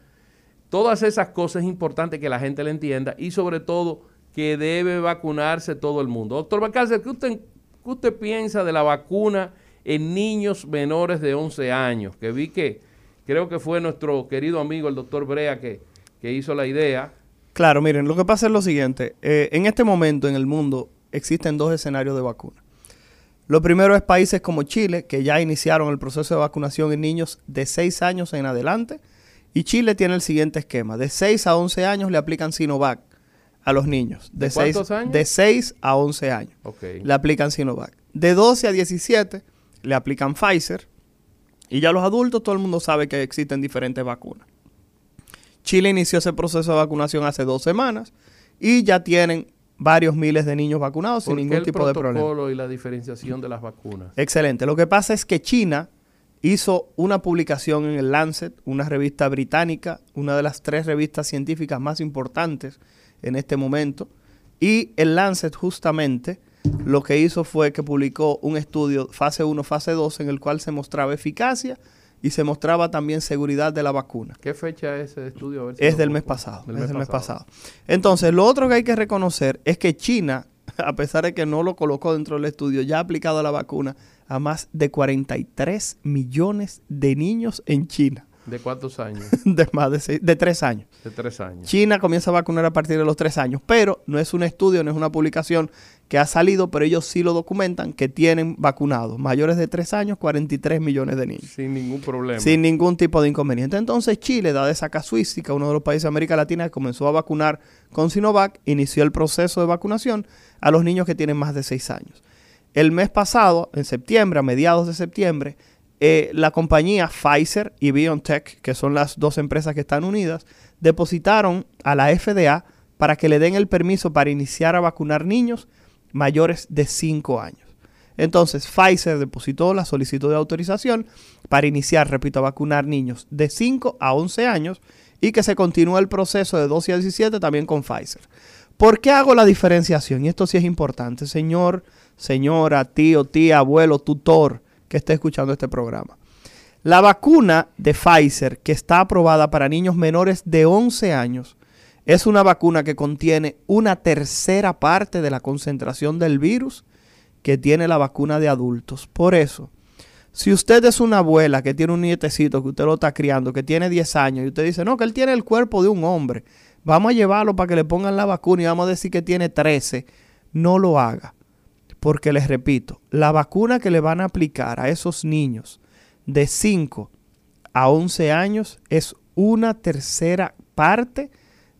Todas esas cosas es importante que la gente le entienda y sobre todo que debe vacunarse todo el mundo. Doctor Bacalcer, ¿qué usted, ¿qué usted piensa de la vacuna en niños menores de 11 años? Que vi que creo que fue nuestro querido amigo el doctor Brea que, que hizo la idea. Claro, miren, lo que pasa es lo siguiente. Eh, en este momento en el mundo existen dos escenarios de vacuna. Lo primero es países como Chile, que ya iniciaron el proceso de vacunación en niños de 6 años en adelante. Y Chile tiene el siguiente esquema. De 6 a 11 años le aplican Sinovac a los niños. ¿De, ¿De cuántos años? De 6 a 11 años. Le aplican Sinovac. De 12 a 17 le aplican Pfizer. Y ya los adultos, todo el mundo sabe que existen diferentes vacunas. Chile inició ese proceso de vacunación hace dos semanas y ya tienen varios miles de niños vacunados sin ¿Por qué ningún tipo de problema. protocolo y la diferenciación de las vacunas? Excelente. Lo que pasa es que China hizo una publicación en el Lancet, una revista británica, una de las tres revistas científicas más importantes en este momento, y el Lancet justamente lo que hizo fue que publicó un estudio fase 1, fase 2, en el cual se mostraba eficacia y se mostraba también seguridad de la vacuna. ¿Qué fecha es ese estudio? A ver si Es del mes pasado. Del es mes del mes pasado. pasado. Entonces, lo otro que hay que reconocer es que China, a pesar de que no lo colocó dentro del estudio, ya ha aplicado la vacuna a más de 43 millones de niños en China. ¿De cuántos años? De más de, seis- de tres años. De tres años. China comienza a vacunar a partir de los tres años, pero no es un estudio, no es una publicación que ha salido, pero ellos sí lo documentan que tienen vacunados mayores de tres años 43 millones de niños. Sin ningún problema. Sin ningún tipo de inconveniente. Entonces Chile, dada esa casuística, uno de los países de América Latina que comenzó a vacunar con Sinovac, inició el proceso de vacunación a los niños que tienen más de 6 años. El mes pasado, en septiembre, a mediados de septiembre, eh, la compañía Pfizer y BioNTech, que son las dos empresas que están unidas, depositaron a la FDA para que le den el permiso para iniciar a vacunar niños mayores de 5 años. Entonces, Pfizer depositó la solicitud de autorización para iniciar, repito, a vacunar niños de 5 a 11 años y que se continúe el proceso de 12 a 17 también con Pfizer. ¿Por qué hago la diferenciación? Y esto sí es importante, señor, señora, tío, tía, abuelo, tutor que esté escuchando este programa. La vacuna de Pfizer, que está aprobada para niños menores de 11 años, es una vacuna que contiene una tercera parte de la concentración del virus que tiene la vacuna de adultos. Por eso, si usted es una abuela que tiene un nietecito que usted lo está criando, que tiene 10 años, y usted dice, no, que él tiene el cuerpo de un hombre, vamos a llevarlo para que le pongan la vacuna y vamos a decir que tiene 13, no lo haga. Porque les repito, la vacuna que le van a aplicar a esos niños de 5 a 11 años es una tercera parte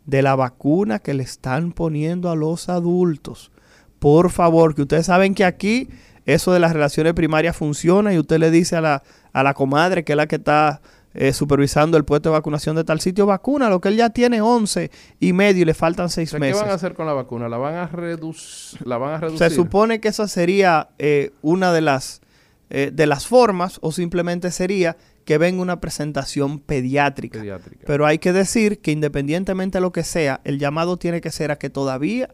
de la vacuna que le están poniendo a los adultos. Por favor, que ustedes saben que aquí eso de las relaciones primarias funciona y usted le dice a la, a la comadre, que es la que está eh, supervisando el puesto de vacunación de tal sitio, vacuna, lo que él ya tiene 11 y medio y le faltan 6 O sea, meses. ¿Qué van a hacer con la vacuna? ¿La van a, reduc- la van a reducir? Se supone que esa sería eh, una de las, eh, de las formas o simplemente sería que venga una presentación pediátrica. Pediátrica. Pero hay que decir que independientemente de lo que sea, el llamado tiene que ser a que todavía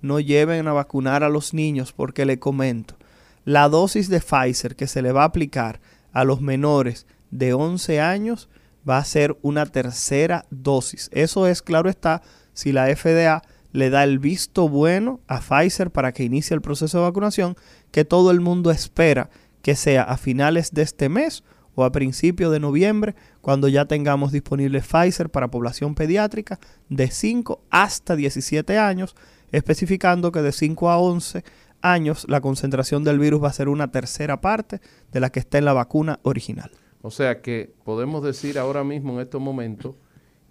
no lleven a vacunar a los niños porque le comento, la dosis de Pfizer que se le va a aplicar a los menores de 11 años va a ser una tercera dosis. Eso es, claro está, si la FDA le da el visto bueno a Pfizer para que inicie el proceso de vacunación, que todo el mundo espera que sea a finales de este mes o a principios de noviembre, cuando ya tengamos disponible Pfizer para población pediátrica de 5 hasta 17 años, especificando que de 5 a 11 años la concentración del virus va a ser una tercera parte de la que está en la vacuna original. O sea que podemos decir ahora mismo en estos momentos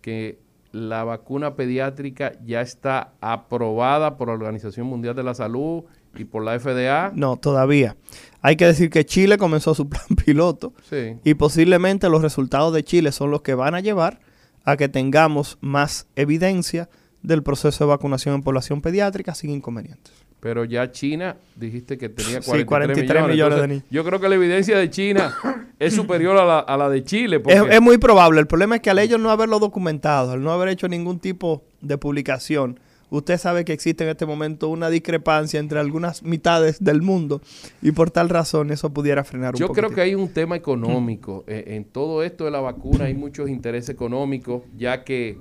que la vacuna pediátrica ya está aprobada por la Organización Mundial de la Salud y por la FDA. No, todavía. Hay que decir que Chile comenzó su plan piloto Sí. y posiblemente los resultados de Chile son los que van a llevar a que tengamos más evidencia del proceso de vacunación en población pediátrica sin inconvenientes. Pero ya China, dijiste que tenía Sí, 43, 43 millones. Entonces. Yo creo que la evidencia de China es superior a la, a la de Chile. Es, es muy probable. El problema es que al ellos no haberlo documentado, al no haber hecho ningún tipo de publicación, usted sabe que existe en este momento una discrepancia entre algunas mitades del mundo y por tal razón eso pudiera frenar un Yo creo que hay un tema económico. Eh, en todo esto de la vacuna hay muchos intereses económicos, ya que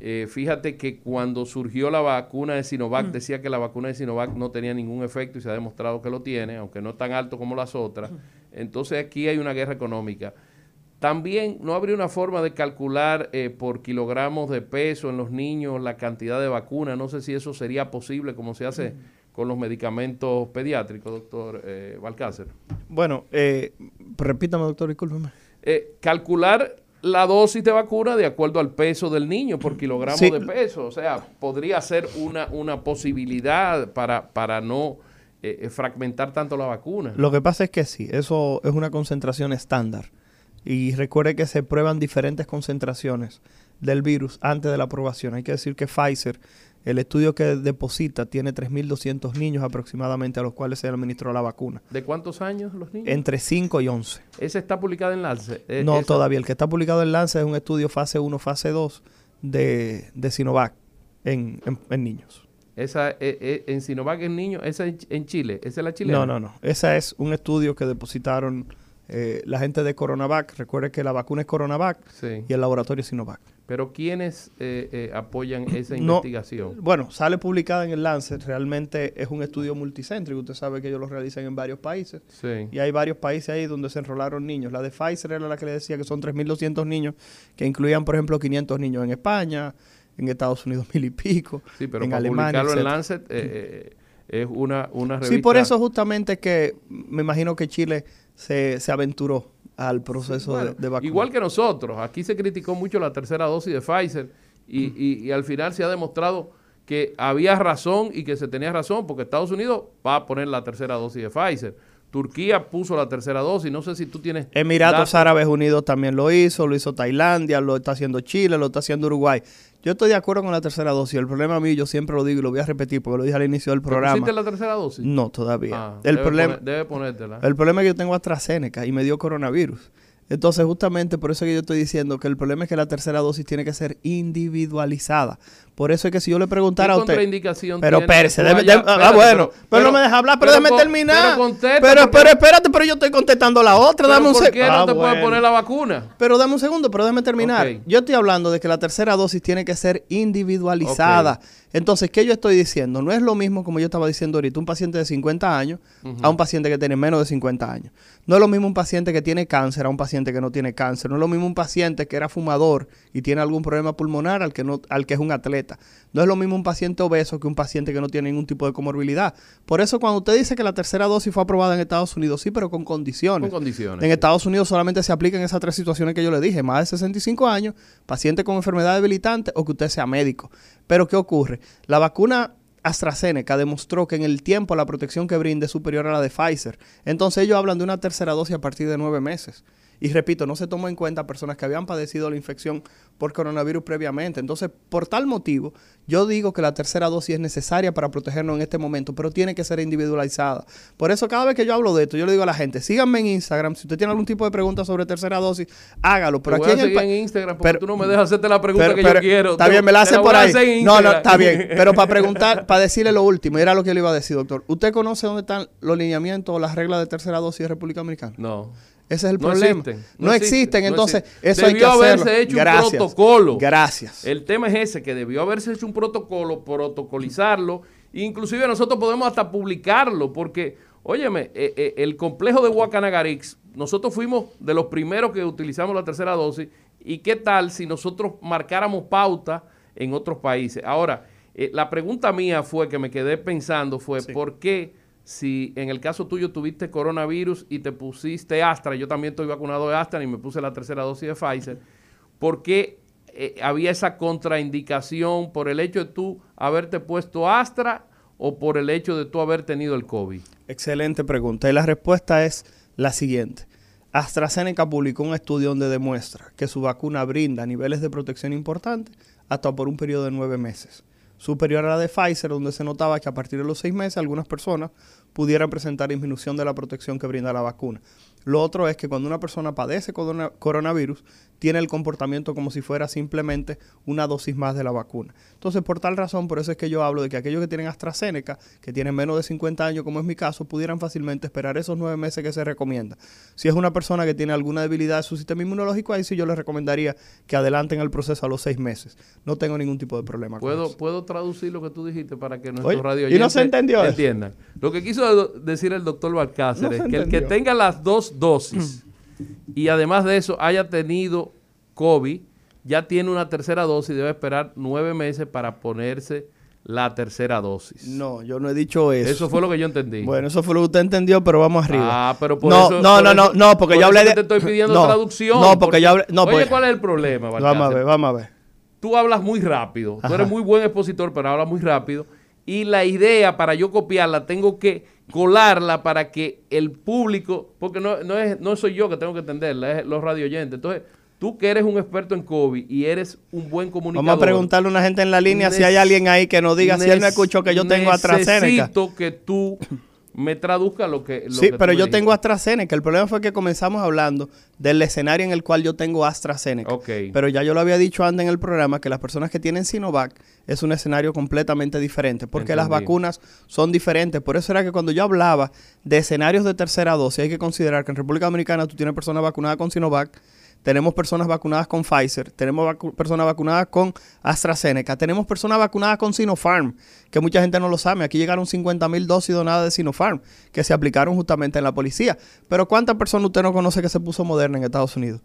eh, fíjate que cuando surgió la vacuna de Sinovac, decía que la vacuna de Sinovac no tenía ningún efecto y se ha demostrado que lo tiene, aunque no tan alto como las otras. Entonces aquí hay una guerra económica. También no habría una forma de calcular eh, por kilogramos de peso en los niños la cantidad de vacuna. No sé si eso sería posible como se hace con los medicamentos pediátricos, doctor eh, Balcácer. Bueno, eh, repítame, doctor, discúlpeme. Eh, calcular la dosis de vacuna de acuerdo al peso del niño por kilogramo Sí. de peso. O sea, podría ser una, una posibilidad para, para no eh, eh, fragmentar tanto la vacuna. Lo que pasa es que sí, eso es una concentración estándar. Y recuerde que se prueban diferentes concentraciones del virus antes de la aprobación. Hay que decir que Pfizer El estudio que deposita tiene 3.200 niños aproximadamente a los cuales se administró la vacuna. ¿De cuántos años los niños? Entre 5 y 11. ¿Ese está publicado en Lance? Eh, no, esa- todavía. El que está publicado en Lance es un estudio fase 1, fase 2 de, de Sinovac en, en- en niños. Esa, eh, eh, en Sinovac en niños, esa en, en Chile, esa es la chilena. No, no, no. Ese es un estudio que depositaron eh, la gente de Coronavac. Recuerde que la vacuna es Coronavac Sí. y el laboratorio es Sinovac. Pero ¿quiénes eh, eh, apoyan esa No, investigación? Bueno, sale publicada en el Lancet. Realmente es un estudio multicéntrico. Usted sabe que ellos lo realizan en varios países. Sí. Y hay varios países ahí donde se enrolaron niños. La de Pfizer era la que le decía que son 3.200 niños, que incluían, por ejemplo, 500 niños en España, en Estados Unidos mil y pico, Sí, pero en para Alemania. publicarlo en. Lancet eh, eh, es una, una revista. Sí, por eso justamente que me imagino que Chile se, se aventuró al proceso Bueno, de, de vacuna. Igual que nosotros, aquí se criticó mucho la tercera dosis de Pfizer y, y- y al final se ha demostrado que había razón y que se tenía razón porque Estados Unidos va a poner la tercera dosis de Pfizer. Turquía puso la tercera dosis, no sé si tú tienes... Emiratos datos. Árabes Unidos también lo hizo, lo hizo Tailandia, lo está haciendo Chile, lo está haciendo Uruguay. Yo estoy de acuerdo con la tercera dosis. El problema mío, yo siempre lo digo y lo voy a repetir porque lo dije al inicio del ¿Te programa. pusiste la tercera dosis? No, todavía. Ah, el debe problema, poner- debe ponértela. el problema es que yo tengo AstraZeneca y me dio coronavirus. Entonces, justamente por eso es que yo estoy diciendo que el problema es que la tercera dosis tiene que ser individualizada. Por eso es que si yo le preguntara a ¿Qué usted. Pero déjeme- déjeme- ah, bueno, pero- pero, no me deja hablar, pero pero, déjeme terminar. pero pero, espérate, pero yo estoy contestando la otra, ¿Pero dame un ¿Por seg- qué no Ah, te puedes bueno. poner la vacuna? Pero dame un segundo, pero déjame terminar. Yo estoy hablando de que la tercera dosis tiene que ser individualizada. Entonces, ¿qué yo estoy diciendo? No es lo mismo como yo estaba diciendo ahorita, un paciente de 50 años a un paciente que tiene menos de 50 años. No es lo mismo un paciente que tiene cáncer a un paciente que no tiene cáncer. No es lo mismo un paciente que era fumador y tiene algún problema pulmonar al que, no, al que es un atleta. No es lo mismo un paciente obeso que un paciente que no tiene ningún tipo de comorbilidad. Por eso cuando usted dice que la tercera dosis fue aprobada en Estados Unidos, sí, pero con condiciones. Con condiciones. En Estados Unidos solamente se aplican esas tres situaciones que yo le dije, más de 65 años, paciente con enfermedad debilitante o que usted sea médico. Pero ¿qué ocurre? La vacuna AstraZeneca demostró que en el tiempo la protección que brinda es superior a la de Pfizer. Entonces ellos hablan de una tercera dosis a partir de nueve meses. Y repito, no se tomó en cuenta personas que habían padecido la infección por coronavirus previamente. Entonces, por tal motivo, yo digo que la tercera dosis es necesaria para protegernos en este momento, pero tiene que ser individualizada. Por eso, cada vez que yo hablo de esto, yo le digo a la gente, síganme en Instagram. Si usted tiene algún tipo de pregunta sobre tercera dosis, hágalo. Pero aquí en el en Instagram porque pero- tú no me dejas hacerte la pregunta pero- que pero- yo quiero. Está bien, me la hacen por ahí. No, no, está bien. Pero para preguntar, para decirle lo último, era lo que yo le iba a decir, doctor. ¿Usted conoce dónde están los lineamientos o las reglas de tercera dosis de República Dominicana? No. Ese es el No problema. existen, no, no existen, entonces existen. eso hay que Debió hacerlo. haberse hecho un Gracias. protocolo. Gracias. El tema es ese, que debió haberse hecho un protocolo, protocolizarlo. Inclusive nosotros podemos hasta publicarlo, porque, óyeme, eh, eh, el complejo de Huacanagarix, nosotros fuimos de los primeros que utilizamos la tercera dosis. ¿Y qué tal si nosotros marcáramos pauta en otros países? Ahora, eh, la pregunta mía fue, que me quedé pensando, fue, ¿por qué si en el caso tuyo tuviste coronavirus y te pusiste Astra, yo también estoy vacunado de Astra y me puse la tercera dosis de Pfizer, ¿por qué eh, había esa contraindicación por el hecho de tú haberte puesto Astra o por el hecho de tú haber tenido el COVID? Excelente pregunta. Y la respuesta es la siguiente. AstraZeneca publicó un estudio donde demuestra que su vacuna brinda niveles de protección importantes hasta por un periodo de nueve meses. Superior a la de Pfizer, donde se notaba que a partir de los seis meses algunas personas pudieran presentar disminución de la protección que brinda la vacuna. Lo otro es que cuando una persona padece corona- coronavirus, tiene el comportamiento como si fuera simplemente una dosis más de la vacuna. Entonces, por tal razón, por eso es que yo hablo de que aquellos que tienen AstraZeneca, que tienen menos de 50 años, como es mi caso, pudieran fácilmente esperar esos nueve meses que se recomienda. Si es una persona que tiene alguna debilidad de su sistema inmunológico, ahí sí yo les recomendaría que adelanten el proceso a los seis meses. No tengo ningún tipo de problema con ¿Puedo, eso. ¿Puedo traducir lo que tú dijiste para que nuestros Oye, radio ¿y no se entendió eso? entiendan? Lo que quiso decir el doctor Balcácer No es que el que tenga las dos dosis y además de eso haya tenido COVID, ya tiene una tercera dosis y debe esperar nueve meses para ponerse la tercera dosis. No, yo no he dicho eso. Eso fue lo que yo entendí. Bueno, eso fue lo que usted entendió, pero vamos arriba. Ah, pero por no, eso- no, por no, eso- no, no, porque por yo hablé de. te estoy pidiendo no, traducción. No, porque, yo hablé. No, Oye, pues- ¿cuál es el problema, Vamos a ver, vamos a ver. tú hablas muy rápido. Tú eres muy buen expositor, pero hablas muy rápido. Y la idea para yo copiarla, tengo que colarla para que el público, porque no, no, es, no soy yo que tengo que entenderla, es los radio oyentes. Entonces, tú que eres un experto en COVID y eres un buen comunicador. Vamos a preguntarle a una gente en la línea si hay alguien ahí que nos diga si él no escuchó que yo tengo AstraZeneca. Necesito que tú me traduzca lo que... Lo sí, que pero yo me tengo AstraZeneca. El problema fue que comenzamos hablando del escenario en el cual yo tengo AstraZeneca. Pero ya yo lo había dicho antes en el programa que las personas que tienen Sinovac es un escenario completamente diferente porque las vacunas son diferentes. Por eso era que cuando yo hablaba de escenarios de tercera dosis, hay que considerar que en República Dominicana tú tienes personas vacunadas con Sinovac, tenemos personas vacunadas con Pfizer, tenemos personas vacunadas con AstraZeneca, tenemos personas vacunadas con Sinopharm, que mucha gente no lo sabe. Aquí llegaron 50 mil dosis donadas de Sinopharm, que se aplicaron justamente en la policía. Pero ¿cuántas personas usted no conoce que se puso Moderna en Estados Unidos?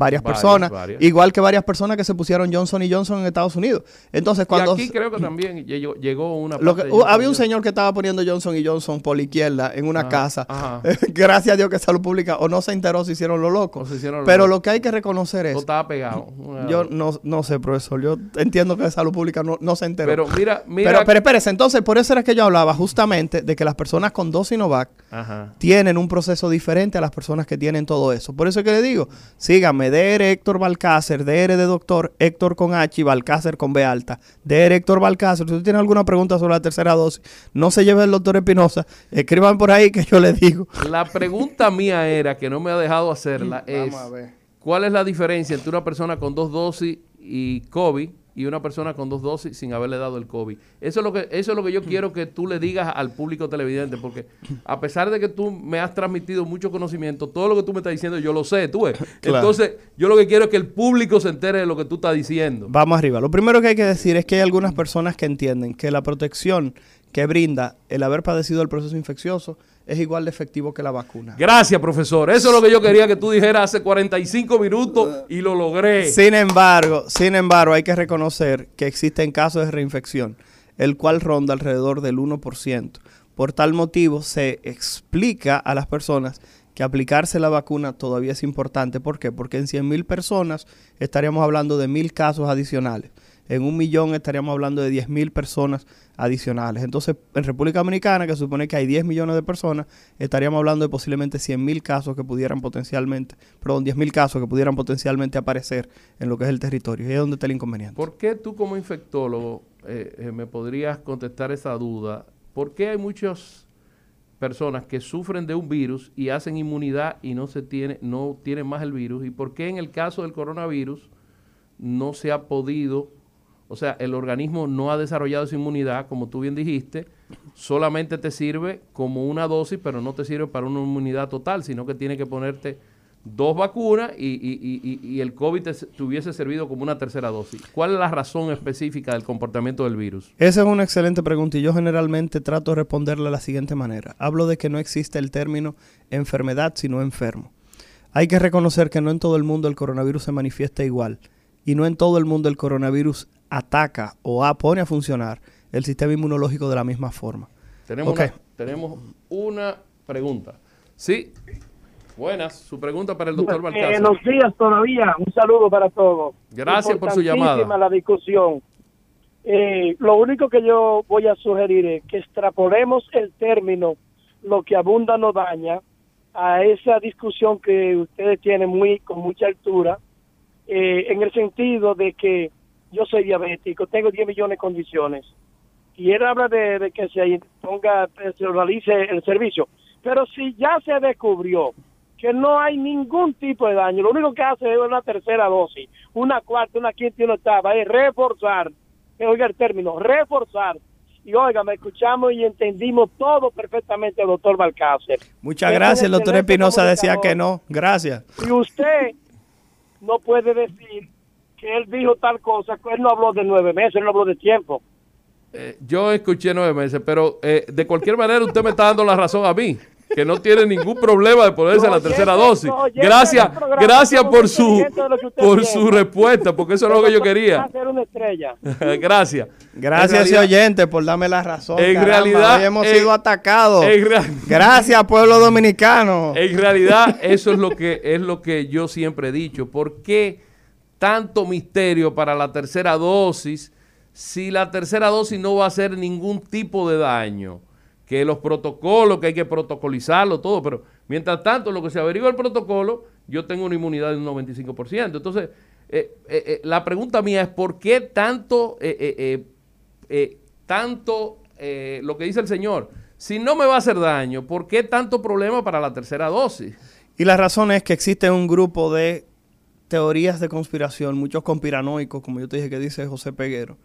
Varias, Varias, personas, varias. igual que varias personas que se pusieron Johnson y Johnson en Estados Unidos. Entonces, cuando Y aquí creo que también llegó, llegó una... lo que- uh, había un señor que estaba poniendo Johnson y Johnson por la izquierda en una Ajá, casa. ajá. Gracias a Dios que Salud Pública o no se enteró, se hicieron lo loco. Se hicieron lo Pero loco. lo que hay que reconocer es No estaba pegado. yo no, no sé, profesor. Yo entiendo que salud pública no, no se enteró. Pero mira, mira... pero, pero espérese, entonces, por eso era que yo hablaba justamente de que las personas con dos Sinovac Ajá. tienen un proceso diferente a las personas que tienen todo eso. Por eso es que le digo, síganme, DR Héctor Balcácer, DR de doctor, Héctor con H y Balcácer con B alta. DR Héctor Balcácer, si usted tiene alguna pregunta sobre la tercera dosis, no se lleve el doctor Espinosa, escriban por ahí que yo le digo. La pregunta mía era, que no me ha dejado hacerla, es... Vamos a ver. ¿Cuál es la diferencia entre una persona con dos dosis y COVID y una persona con dos dosis sin haberle dado el COVID? Eso es lo que, eso es lo que yo quiero que tú le digas al público televidente, porque a pesar de que tú me has transmitido mucho conocimiento, todo lo que tú me estás diciendo yo lo sé, tú ves. Claro. Entonces, yo lo que quiero es que el público se entere de lo que tú estás diciendo. Vamos arriba. Lo primero que hay que decir es que hay algunas personas que entienden que la protección que brinda el haber padecido el proceso infeccioso es igual de efectivo que la vacuna. Gracias, profesor. Eso es lo que yo quería que tú dijeras hace 45 minutos y lo logré. Sin embargo, sin embargo, hay que reconocer que existen casos de reinfección, el cual ronda alrededor del 1%. Por tal motivo, se explica a las personas que aplicarse la vacuna todavía es importante. ¿Por qué? Porque en 100.000 personas estaríamos hablando de mil casos adicionales. En un millón estaríamos hablando de 10.000 personas adicionales. Entonces, en República Dominicana, que supone que hay 10 millones de personas, estaríamos hablando de posiblemente 100.000 casos que pudieran potencialmente, perdón, 10.000 casos que pudieran potencialmente aparecer en lo que es el territorio. Y es donde está el inconveniente. ¿Por qué tú como infectólogo eh, eh, me podrías contestar esa duda? ¿Por qué hay muchas personas que sufren de un virus y hacen inmunidad y no se tiene, no tienen más el virus? ¿Y por qué en el caso del coronavirus no se ha podido, o sea, el organismo no ha desarrollado esa inmunidad, como tú bien dijiste, solamente te sirve como una dosis, pero no te sirve para una inmunidad total, sino que tiene que ponerte dos vacunas y, y- y- y- y el COVID te, te hubiese servido como una tercera dosis. ¿Cuál es la razón específica del comportamiento del virus? Esa es una excelente pregunta y yo generalmente trato de responderla de la siguiente manera. Hablo de que no existe el término enfermedad, sino enfermo. Hay que reconocer que no en todo el mundo el coronavirus se manifiesta igual y no en todo el mundo el coronavirus ataca o a- pone a funcionar el sistema inmunológico de la misma forma. Tenemos, una, tenemos una pregunta. Sí. Buenas. Su pregunta para el doctor Balcázar. Buenos días todavía. Un saludo para todos. Gracias por su llamada. La discusión. Eh, lo único que yo voy a sugerir es que extrapolemos el término lo que abunda no daña a esa discusión que ustedes tienen muy con mucha altura eh, en el sentido de que yo soy diabético, tengo 10 millones de condiciones y él habla de, de que se ponga, se realice el servicio. Pero si ya se descubrió que no hay ningún tipo de daño, lo único que hace es una tercera dosis, una cuarta, una quinta y una octava, es reforzar, oiga el término, reforzar. Y oiga, me escuchamos y entendimos todo perfectamente, doctor Balcácer. Muchas gracias. El doctor Espinosa decía que no. Gracias. Y usted no puede decir que él dijo tal cosa, que él no habló de nueve meses, él no habló de tiempo. Eh, yo escuché nueve meses, pero eh, de cualquier manera usted me está dando la razón a mí, que no tiene ningún problema de ponerse la Oye, tercera dosis. Gracias, programa, gracias por su por su respuesta, porque eso es lo que yo quería. una estrella. gracias. Gracias, realidad- oyente, por darme la razón. En caramba. realidad, Hoy hemos en- sido atacados. en real- Gracias, pueblo dominicano. En realidad, eso es lo que es lo que yo siempre he dicho. ¿Por qué tanto misterio para la tercera dosis si la tercera dosis no va a hacer ningún tipo de daño? que los protocolos, que hay que protocolizarlo, todo, pero mientras tanto, lo que se averigua el protocolo, yo tengo una inmunidad de un 95%. Entonces, eh, eh, eh, la pregunta mía es, ¿por qué tanto, tanto lo que dice el señor? Si no me va a hacer daño, ¿por qué tanto problema para la tercera dosis? Y la razón es que existe un grupo de teorías de conspiración, muchos conspiranoicos, como yo te dije que dice José Peguero,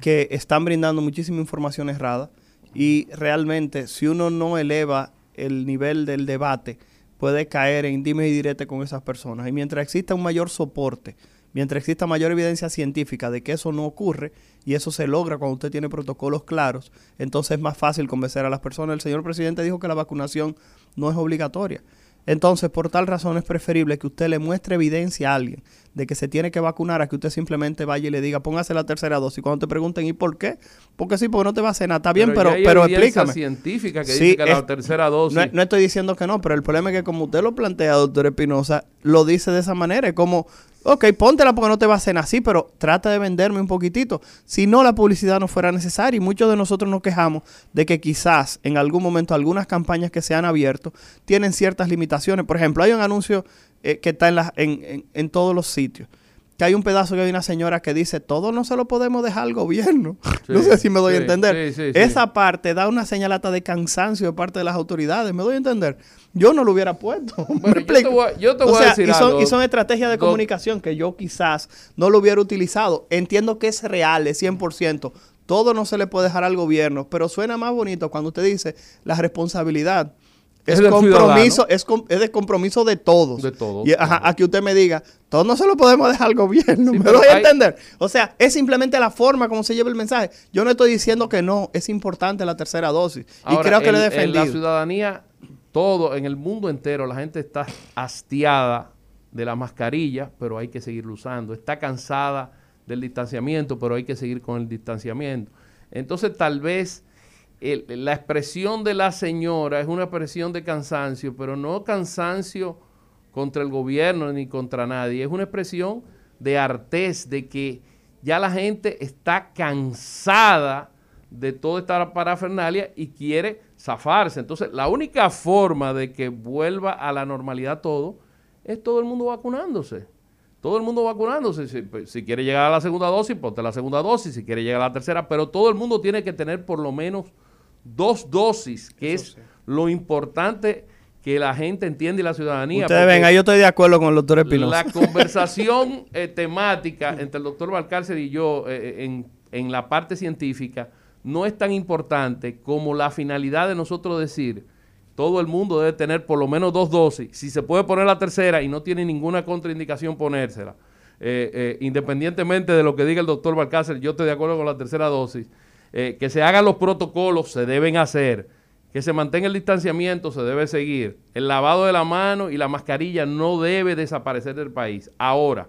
que están brindando muchísima información errada y realmente, si uno no eleva el nivel del debate, puede caer en dime y direte con esas personas. Y mientras exista un mayor soporte, mientras exista mayor evidencia científica de que eso no ocurre, y eso se logra cuando usted tiene protocolos claros, entonces es más fácil convencer a las personas. El señor presidente dijo que la vacunación no es obligatoria. Entonces, por tal razón es preferible que usted le muestre evidencia a alguien de que se tiene que vacunar a que usted simplemente vaya y le diga, póngase la tercera dosis. Cuando te pregunten, ¿y por qué? Porque sí, porque no te va a nada. Está bien, pero, pero, hay explícame. científica que dice que la tercera dosis... No, no, estoy diciendo que no, pero el problema es que como usted lo plantea, doctor Espinosa, lo dice de esa manera. Es como, Ok, póntela porque no te va a hacer así, pero trata de venderme un poquitito. Si no, la publicidad no fuera necesaria. Y muchos de nosotros nos quejamos de que quizás en algún momento algunas campañas que se han abierto tienen ciertas limitaciones. Por ejemplo, hay un anuncio eh, que está en, en, en todos los sitios que hay un pedazo que hay una señora que dice, todo no se lo podemos dejar al gobierno. no sé si me doy a entender. Esa parte da una señalata de cansancio de parte de las autoridades, me doy a entender. Yo no lo hubiera puesto. yo te voy, a decir y son, y son estrategias de comunicación que yo quizás no lo hubiera utilizado. Entiendo que es real, es 100%. Todo no se le puede dejar al gobierno, pero suena más bonito cuando usted dice la responsabilidad es, compromiso, es, es, de compromiso de todos. De todos. Y a que usted me diga, todos no se lo podemos dejar al gobierno. ¿Me doy a entender? O sea, es simplemente la forma como se lleva el mensaje. Yo no estoy diciendo que no, es importante la tercera dosis. y creo que le he defendido. En la ciudadanía, todo, en el mundo entero, la gente está hastiada de la mascarilla, pero hay que seguirlo usando. Está cansada del distanciamiento, pero hay que seguir con el distanciamiento. Entonces, tal vez la expresión de la señora es una expresión de cansancio, pero no cansancio contra el gobierno ni contra nadie, es una expresión de artez, de que ya la gente está cansada de toda esta parafernalia y quiere zafarse. Entonces, la única forma de que vuelva a la normalidad todo es todo el mundo vacunándose. Todo el mundo vacunándose. Si, pues, si quiere llegar a la segunda dosis, ponte la segunda dosis. Si quiere llegar a la tercera, pero todo el mundo tiene que tener por lo menos dos dosis, que es lo importante que la gente entiende y la ciudadanía. Ustedes ven, ahí yo estoy de acuerdo con el doctor Espinosa. La conversación eh, temática entre el doctor Valcárcel y yo eh, en, en la parte científica no es tan importante como la finalidad de nosotros decir todo el mundo debe tener por lo menos dos dosis. Si se puede poner la tercera y no tiene ninguna contraindicación ponérsela, eh, independientemente de lo que diga el doctor Valcárcel, yo estoy de acuerdo con la tercera dosis. Eh, que se hagan los protocolos, se deben hacer, que se mantenga el distanciamiento, se debe seguir, el lavado de la mano y la mascarilla no debe desaparecer del país. Ahora,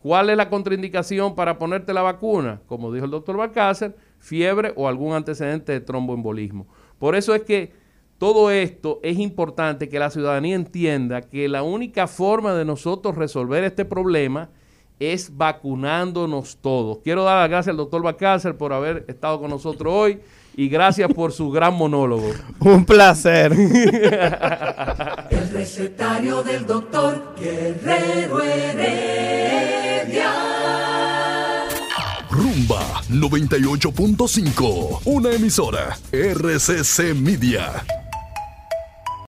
¿cuál es la contraindicación para ponerte la vacuna? Como dijo el doctor Balcácer, fiebre o algún antecedente de tromboembolismo. Por eso es que todo esto es importante que la ciudadanía entienda que la única forma de nosotros resolver este problema es vacunándonos todos. Quiero dar las gracias al doctor Bacácer por haber estado con nosotros hoy y gracias por su gran monólogo. Un placer. El recetario del doctor Guerrero Heredia. Rumba 98.5, una emisora RCC Media.